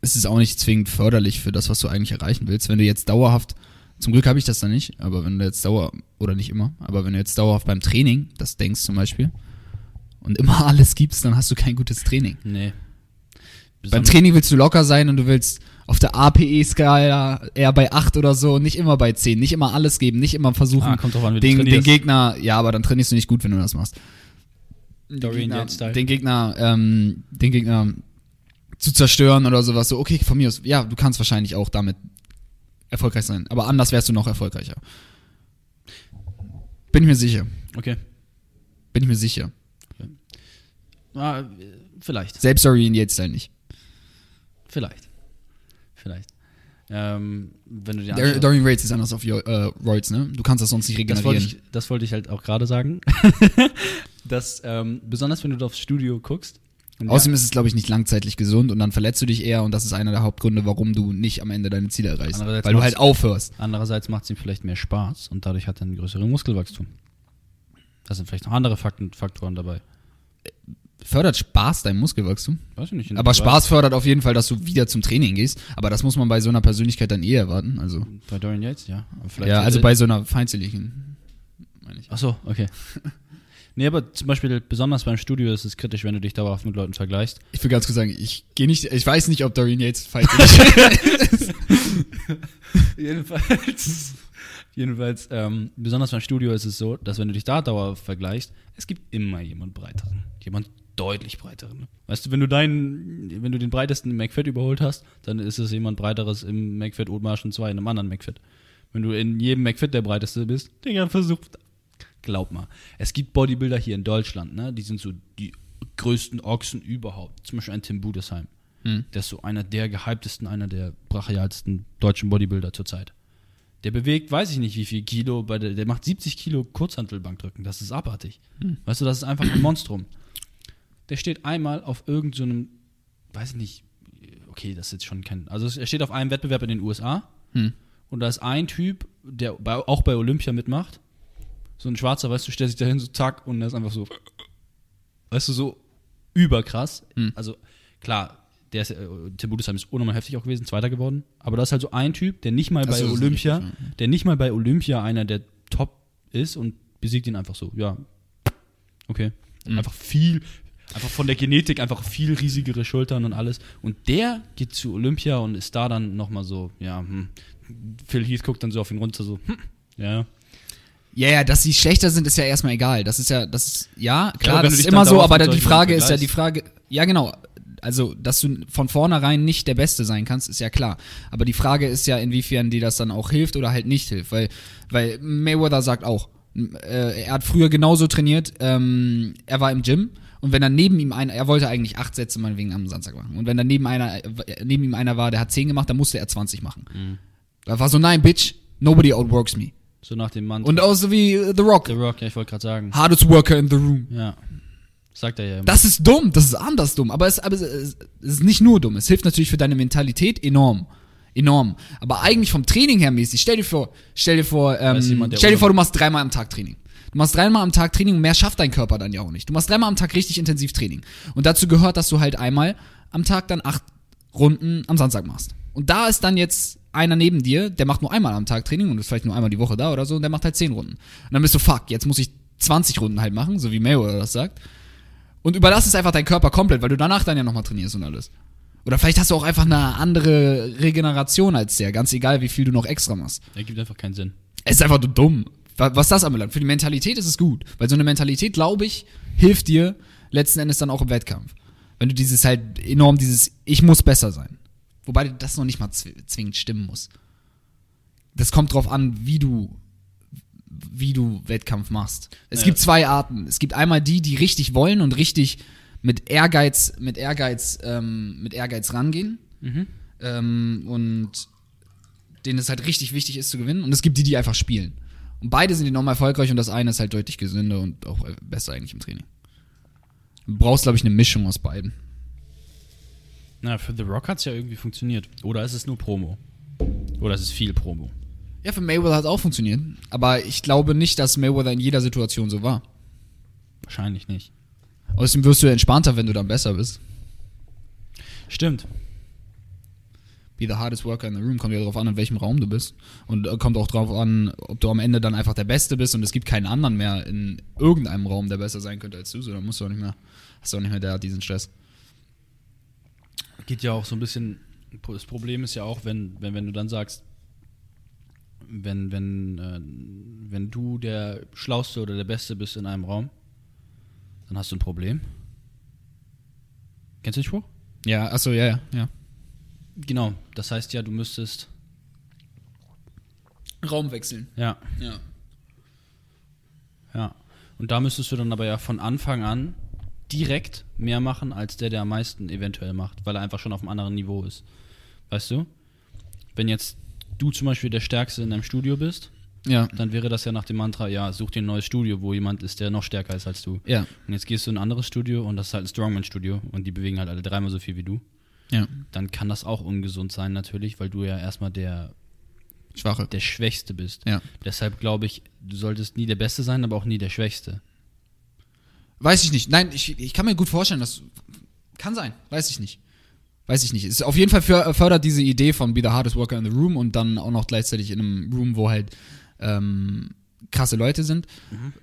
ist es auch nicht zwingend förderlich für das, was du eigentlich erreichen willst. Wenn du jetzt dauerhaft, zum Glück habe ich das da nicht, aber wenn du jetzt dauer, oder nicht immer, aber wenn du jetzt dauerhaft beim Training das denkst zum Beispiel und immer alles gibst, dann hast du kein gutes Training. Nee. Beim Training willst du locker sein und du willst auf der APE-Skala eher bei 8 oder so, nicht immer bei 10, nicht immer alles geben, nicht immer versuchen, Ah, kommt drauf an, wie du den, den. Gegner, ja, aber dann trainierst du nicht gut, wenn du das machst. Den Dorian Gegner, Yates-Style. den Gegner, ähm, den Gegner zu zerstören oder sowas. So, okay, von mir aus, ja, du kannst wahrscheinlich auch damit erfolgreich sein, aber anders wärst du noch erfolgreicher. Bin ich mir sicher. Okay. Bin ich mir sicher. Ah, äh, vielleicht. Selbst Dorian Yates halt nicht. Vielleicht. Vielleicht. Ähm, wenn du dir anschaust- Dorian Yates ist anders auf äh, Roids, ne? Du kannst das sonst nicht das wollte, regenerieren. ich, das wollte ich halt auch gerade sagen. dass, ähm, besonders wenn du aufs Studio guckst. Außerdem ist es, glaube ich, nicht langzeitlich gesund und dann verletzt du dich eher und das ist einer der Hauptgründe, warum du nicht am Ende deine Ziele erreichst. Weil du halt aufhörst. Andererseits macht es ihm vielleicht mehr Spaß und dadurch hat er einen größeren Muskelwachstum. Da sind vielleicht noch andere Fakten, Faktoren dabei. Fördert Spaß dein Muskelwachstum? Weiß ich nicht. Aber Spaß fördert auf jeden Fall, dass du wieder zum Training gehst. Aber das muss man bei so einer Persönlichkeit dann eh erwarten. Also, Bei Dorian Yates, ja. Ja, also bei so einer feindseligen, meine ich. Ach so, okay. nee, aber zum Beispiel besonders beim Studio ist es kritisch, wenn du dich dauerhaft mit Leuten vergleichst. Ich will ganz kurz sagen, ich gehe nicht, ich weiß nicht, ob Dorian Yates feindselig ist. Jedenfalls, jedenfalls ähm, besonders beim Studio ist es so, dass wenn du dich da dauerhaft vergleichst, es gibt immer jemand breiteren. Jemand deutlich breiteren. Weißt du, wenn du deinen, wenn du den breitesten im McFit überholt hast, dann ist es jemand breiteres im McFit Oldmarschen 2, in einem anderen McFit. Wenn du in jedem McFit der breiteste bist, Digga, versuch, glaub mal. Es gibt Bodybuilder hier in Deutschland, ne, die sind so die größten Ochsen überhaupt. Zum Beispiel ein Tim Budesheim. Hm. Der ist so einer der gehyptesten, einer der brachialsten deutschen Bodybuilder zurzeit. Der bewegt, weiß ich nicht wie viel Kilo, bei der, der macht 70 Kilo Kurzhantelbankdrücken. Das ist abartig. Weißt du, das ist einfach ein Monstrum. Der steht einmal auf irgendeinem, weiß ich nicht, okay, das ist jetzt schon kein, also er steht auf einem Wettbewerb in den USA Hm. und da ist ein Typ, der bei, auch bei Olympia mitmacht. So ein Schwarzer, weißt du, stellt sich dahin, so zack, und der ist einfach so, weißt du, so überkrass. Hm. Also, klar, der ist, äh, Tim Budesheim ist unnormal heftig auch gewesen, Zweiter geworden. Aber da ist halt so ein Typ, der nicht mal bei so, das ist Olympia, richtig, der nicht mal bei Olympia einer der Top ist und besiegt ihn einfach so. Ja. Okay. Mhm. Einfach viel, einfach von der Genetik einfach viel riesigere Schultern und alles. Und der geht zu Olympia und ist da dann nochmal so, ja, hm. Phil Heath guckt dann so auf ihn runter, so, hm, ja. Ja, ja, dass sie schlechter sind, ist ja erstmal egal. Das ist ja, das ist, ja, klar, das ist immer so, aber die Frage ist ja die Frage, ja genau, also, dass du von vornherein nicht der Beste sein kannst, ist ja klar. Aber die Frage ist ja, inwiefern dir das dann auch hilft oder halt nicht hilft. Weil, weil Mayweather sagt auch, äh, er hat früher genauso trainiert, ähm, er war im Gym und wenn dann neben ihm einer, er wollte eigentlich acht Sätze meinetwegen am Samstag machen. Und wenn dann neben einer, neben ihm einer war, der hat zehn gemacht, dann musste er 20 machen. Da war so, nein, Bitch, nobody outworks me. So nach dem Mann. Und auch so wie äh, The Rock. The Rock, ja, ich wollte gerade sagen. Hardest worker in the room. Ja. Sagt er ja immer. Das ist dumm, das ist anders dumm. Aber es, aber es, es ist nicht nur dumm. Es hilft natürlich für deine Mentalität enorm. Enorm. Aber eigentlich vom Training her mäßig, stell dir vor, stell dir vor, ähm, jemand, stell dir vor, du machst dreimal am Tag Training. Du machst dreimal am Tag Training und mehr schafft dein Körper dann ja auch nicht. Du machst dreimal am Tag richtig intensiv Training. Und dazu gehört, dass du halt einmal am Tag dann acht Runden am Samstag machst. Und da ist dann jetzt einer neben dir, der macht nur einmal am Tag Training und ist vielleicht nur einmal die Woche da oder so und der macht halt zehn Runden. Und dann bist du, fuck, jetzt muss ich 20 Runden halt machen, so wie Mayweather das sagt. Und überlass es einfach deinen Körper komplett, weil du danach dann ja nochmal trainierst und alles. Oder vielleicht hast du auch einfach eine andere Regeneration als der, ganz egal, wie viel du noch extra machst. Ergibt einfach keinen Sinn. Es ist einfach nur dumm. Wa- Was das anbelangt. Für die Mentalität ist es gut. Weil so eine Mentalität, glaube ich, hilft dir letzten Endes dann auch im Wettkampf. Wenn du dieses halt enorm, dieses Ich muss besser sein. Wobei das noch nicht mal zw- zwingend stimmen muss. Das kommt drauf an, wie du, wie du Wettkampf machst. Es Ja. gibt zwei Arten. Es gibt einmal die, die richtig wollen und richtig mit Ehrgeiz, mit Ehrgeiz, ähm, mit Ehrgeiz rangehen. Ähm, und denen es halt richtig wichtig ist zu gewinnen. Und es gibt die, die einfach spielen. Und beide sind enorm erfolgreich und das eine ist halt deutlich gesünder und auch besser eigentlich im Training. Du brauchst, glaube ich, eine Mischung aus beiden. Na, für The Rock hat es ja irgendwie funktioniert. Oder ist es nur Promo? Oder ist es viel Promo? Ja, für Mayweather hat es auch funktioniert. Aber ich glaube nicht, dass Mayweather in jeder Situation so war. Wahrscheinlich nicht. Außerdem wirst du entspannter, wenn du dann besser bist. Stimmt. Be the hardest worker in the room kommt ja darauf an, in welchem Raum du bist. Und äh, kommt auch darauf an, ob du am Ende dann einfach der Beste bist und es gibt keinen anderen mehr in irgendeinem Raum, der besser sein könnte als du. So, dann musst du auch nicht mehr, hast du auch nicht mehr der, diesen Stress. Geht ja auch so ein bisschen. Das Problem ist ja auch, wenn, wenn, wenn du dann sagst, wenn, wenn, äh, wenn du der Schlauste oder der Beste bist in einem Raum, dann hast du ein Problem. Kennst du den Spruch? Ja, achso, ja, ja, ja. Genau. Das heißt ja, du müsstest. Raum wechseln. Ja. Ja. Ja. Und da müsstest du dann aber ja von Anfang an direkt mehr machen, als der, der am meisten eventuell macht, weil er einfach schon auf einem anderen Niveau ist. Weißt du? Wenn jetzt du zum Beispiel der Stärkste in deinem Studio bist, Ja. dann wäre das ja nach dem Mantra, ja, such dir ein neues Studio, wo jemand ist, der noch stärker ist als du. Ja. Und jetzt gehst du in ein anderes Studio und das ist halt ein Strongman-Studio und die bewegen halt alle dreimal so viel wie du. Ja. Dann kann das auch ungesund sein natürlich, weil du ja erstmal der, Schwache. der Schwächste bist. Ja. Deshalb glaube ich, du solltest nie der Beste sein, aber auch nie der Schwächste. Weiß ich nicht. Nein, ich, ich kann mir gut vorstellen, dass. Kann sein. Weiß ich nicht. Weiß ich nicht. Es ist auf jeden Fall für, fördert diese Idee von Be the hardest worker in the room und dann auch noch gleichzeitig in einem Room, wo halt ähm, krasse Leute sind,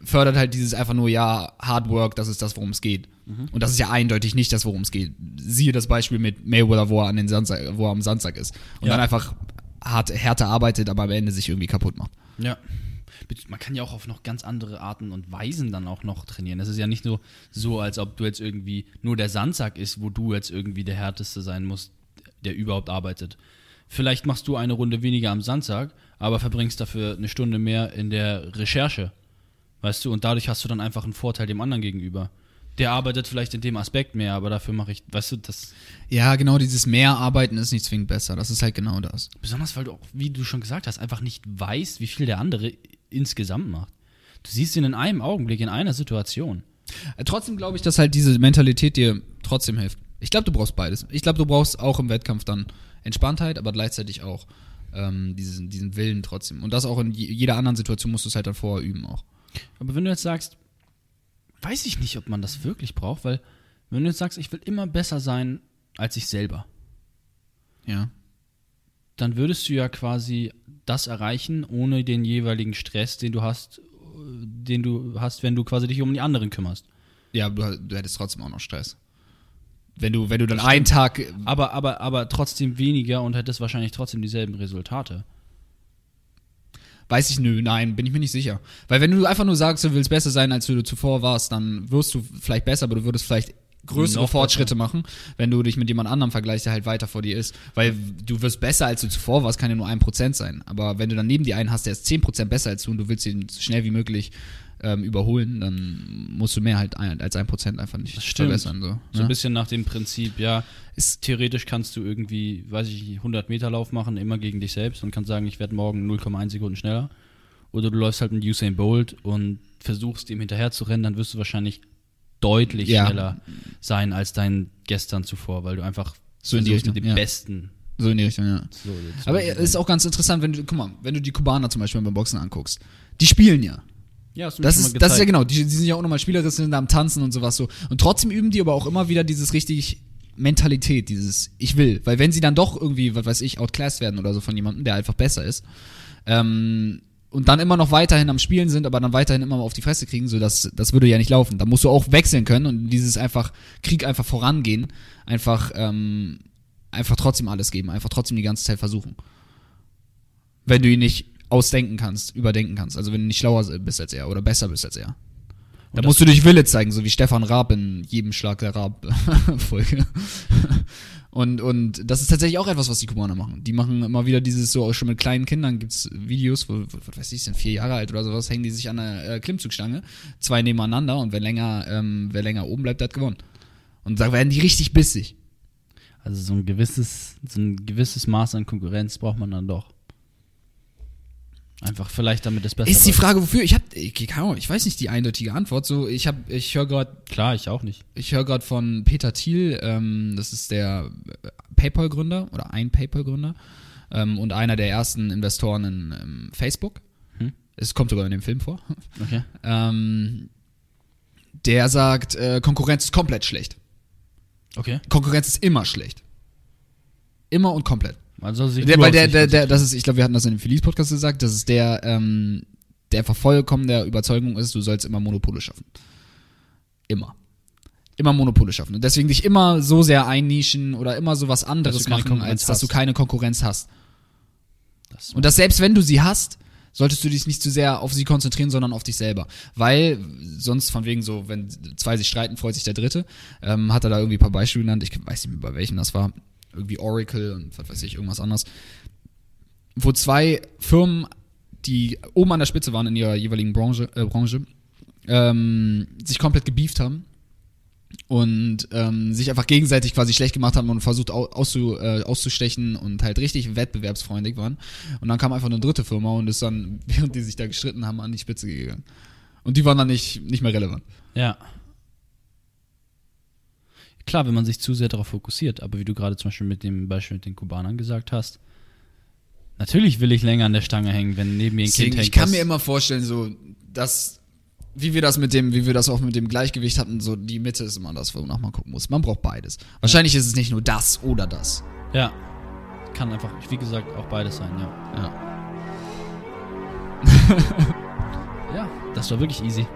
fördert halt dieses einfach nur, ja, Hard Work, das ist das, worum es geht. Und das ist ja eindeutig nicht das, worum es geht. Siehe das Beispiel mit Mayweather, wo er, an den Sandsack, wo er am Sandsack ist. Und Ja. dann einfach hart, härter arbeitet, aber am Ende sich irgendwie kaputt macht. Ja. Man kann ja auch auf noch ganz andere Arten und Weisen dann auch noch trainieren. Es ist ja nicht nur so, als ob du jetzt irgendwie nur der Sandsack ist, wo du jetzt irgendwie der Härteste sein musst, der überhaupt arbeitet. Vielleicht machst du eine Runde weniger am Sandsack, aber verbringst dafür eine Stunde mehr in der Recherche. Weißt du, und dadurch hast du dann einfach einen Vorteil dem anderen gegenüber. Der arbeitet vielleicht in dem Aspekt mehr, aber dafür mache ich, weißt du, das. Ja, genau, dieses mehr Arbeiten ist nicht zwingend besser. Das ist halt genau das. Besonders weil du auch, wie du schon gesagt hast, einfach nicht weißt, wie viel der andere insgesamt macht. Du siehst ihn in einem Augenblick, in einer Situation. Äh, Trotzdem glaube ich, dass halt diese Mentalität dir trotzdem hilft. Ich glaube, du brauchst beides. Ich glaube, du brauchst auch im Wettkampf dann Entspanntheit, aber gleichzeitig auch ähm, diesen, diesen Willen trotzdem. Und das auch in je- jeder anderen Situation musst du es halt dann vorher üben auch. Aber wenn du jetzt sagst, weiß ich nicht, ob man das wirklich braucht, weil wenn du jetzt sagst, ich will immer besser sein als ich selber, Ja. dann würdest du ja quasi das erreichen, ohne den jeweiligen Stress, den du hast, den du hast, wenn du quasi dich um die anderen kümmerst. Ja, du, du hättest trotzdem auch noch Stress. Wenn du, wenn du dann einen Tag. Aber, aber, aber trotzdem weniger und hättest wahrscheinlich trotzdem dieselben Resultate. Weiß ich, nö, nein, bin ich mir nicht sicher. Weil wenn du einfach nur sagst, du willst besser sein, als du zuvor warst, dann wirst du vielleicht besser, aber du würdest vielleicht größere Noch Fortschritte machen, wenn du dich mit jemand anderem vergleichst, der halt weiter vor dir ist. Weil du wirst besser, als du zuvor warst, kann ja nur ein Prozent sein. Aber wenn du dann neben dir einen hast, der ist 10% besser als du und du willst ihn so schnell wie möglich ähm, überholen, dann musst du mehr halt ein, als ein Prozent einfach nicht stimmt. verbessern. So, So ne? ein bisschen nach dem Prinzip, ja, ist, theoretisch kannst du irgendwie, weiß ich, 100 Meter Lauf machen, immer gegen dich selbst und kannst sagen, ich werde morgen 0,1 Sekunden schneller. Oder du läufst halt mit Usain Bolt und versuchst ihm hinterher zu rennen, dann wirst du wahrscheinlich deutlich Ja. schneller sein als dein gestern zuvor, weil du einfach So in die Richtung, mit dem ja. Besten. So in die Richtung, ja. So, Aber es ist auch ganz interessant, wenn du, guck mal, wenn du die Kubaner zum Beispiel beim Boxen anguckst, die spielen ja. Ja, hast du Das ist, das ist ja genau, die, die sind ja auch nochmal Spielerinnen, sind da am Tanzen und sowas so. Und trotzdem üben die aber auch immer wieder dieses richtig Mentalität, dieses Ich will. Weil wenn sie dann doch irgendwie, was weiß ich, outclassed werden oder so von jemandem, der einfach besser ist, ähm, und dann immer noch weiterhin am Spielen sind, aber dann weiterhin immer mal auf die Fresse kriegen, so das, das würde ja nicht laufen. Da musst du auch wechseln können und dieses einfach, Krieg einfach vorangehen, einfach, ähm, einfach trotzdem alles geben, einfach trotzdem die ganze Zeit versuchen. Wenn du ihn nicht ausdenken kannst, überdenken kannst, also wenn du nicht schlauer bist als er oder besser bist als er. Da musst du durch Wille zeigen, so wie Stefan Raab in jedem Schlag der Raab-Folge. und, und das ist tatsächlich auch etwas, was die Kubaner machen. Die machen immer wieder dieses so, auch schon mit kleinen Kindern gibt's Videos, wo, wo- was weiß ich, sind vier Jahre alt oder sowas, hängen die sich an einer äh, Klimmzugstange, zwei nebeneinander und wer länger, ähm, wer länger oben bleibt, der hat gewonnen. Und da werden die richtig bissig. Also so ein gewisses, so ein gewisses Maß an Konkurrenz braucht man dann doch. Einfach vielleicht, damit es besser Ist die läuft. Frage, wofür? Ich hab, ich, weiß nicht die eindeutige Antwort. So, ich hab, ich höre gerade Klar, ich auch nicht. Ich höre gerade von Peter Thiel, ähm, das ist der äh, PayPal-Gründer oder ein PayPal-Gründer ähm, und einer der ersten Investoren in ähm, Facebook. Hm. Es kommt sogar in dem Film vor. Okay. Ähm, der sagt, äh, Konkurrenz ist komplett schlecht. Okay. Konkurrenz ist immer schlecht. Immer und komplett. Also sich Der, weil der, der, der, das ist, ich glaube, wir hatten das in dem Felice-Podcast gesagt, das ist der, ähm, der einfach vollkommen der Überzeugung ist, du sollst immer Monopole schaffen. Immer. Immer Monopole schaffen. Und deswegen dich immer so sehr einnischen oder immer so was anderes machen, Konkurrenz als dass du keine Konkurrenz hast. Das Und dass selbst wenn du sie hast, solltest du dich nicht zu sehr auf sie konzentrieren, sondern auf dich selber. Weil sonst von wegen so, wenn zwei sich streiten, freut sich der Dritte. Ähm, hat er da irgendwie ein paar Beispiele genannt. Ich weiß nicht mehr, bei welchem das war. Irgendwie Oracle und was weiß ich, irgendwas anderes. Wo zwei Firmen, die oben an der Spitze waren in ihrer jeweiligen Branche, äh, Branche ähm, sich komplett gebieft haben und ähm, sich einfach gegenseitig quasi schlecht gemacht haben und versucht au auszu, äh, auszustechen und halt richtig wettbewerbsfreundlich waren. Und dann kam einfach eine dritte Firma und ist dann, während die sich da gestritten haben, an die Spitze gegangen. Und die waren dann nicht, nicht mehr relevant. Ja. Klar, wenn man sich zu sehr darauf fokussiert, aber wie du gerade zum Beispiel mit dem Beispiel mit den Kubanern gesagt hast, natürlich will ich länger an der Stange hängen, wenn neben mir ein Deswegen, Kind hängt. ich kann mir immer vorstellen, so, dass, wie wir das mit dem, wie wir das auch mit dem Gleichgewicht hatten, so die Mitte ist immer das, wonach man gucken muss. Man braucht beides. Wahrscheinlich ist es nicht nur das oder das. Ja. Kann einfach, wie gesagt, auch beides sein, ja. Ja. Ja, das war wirklich easy.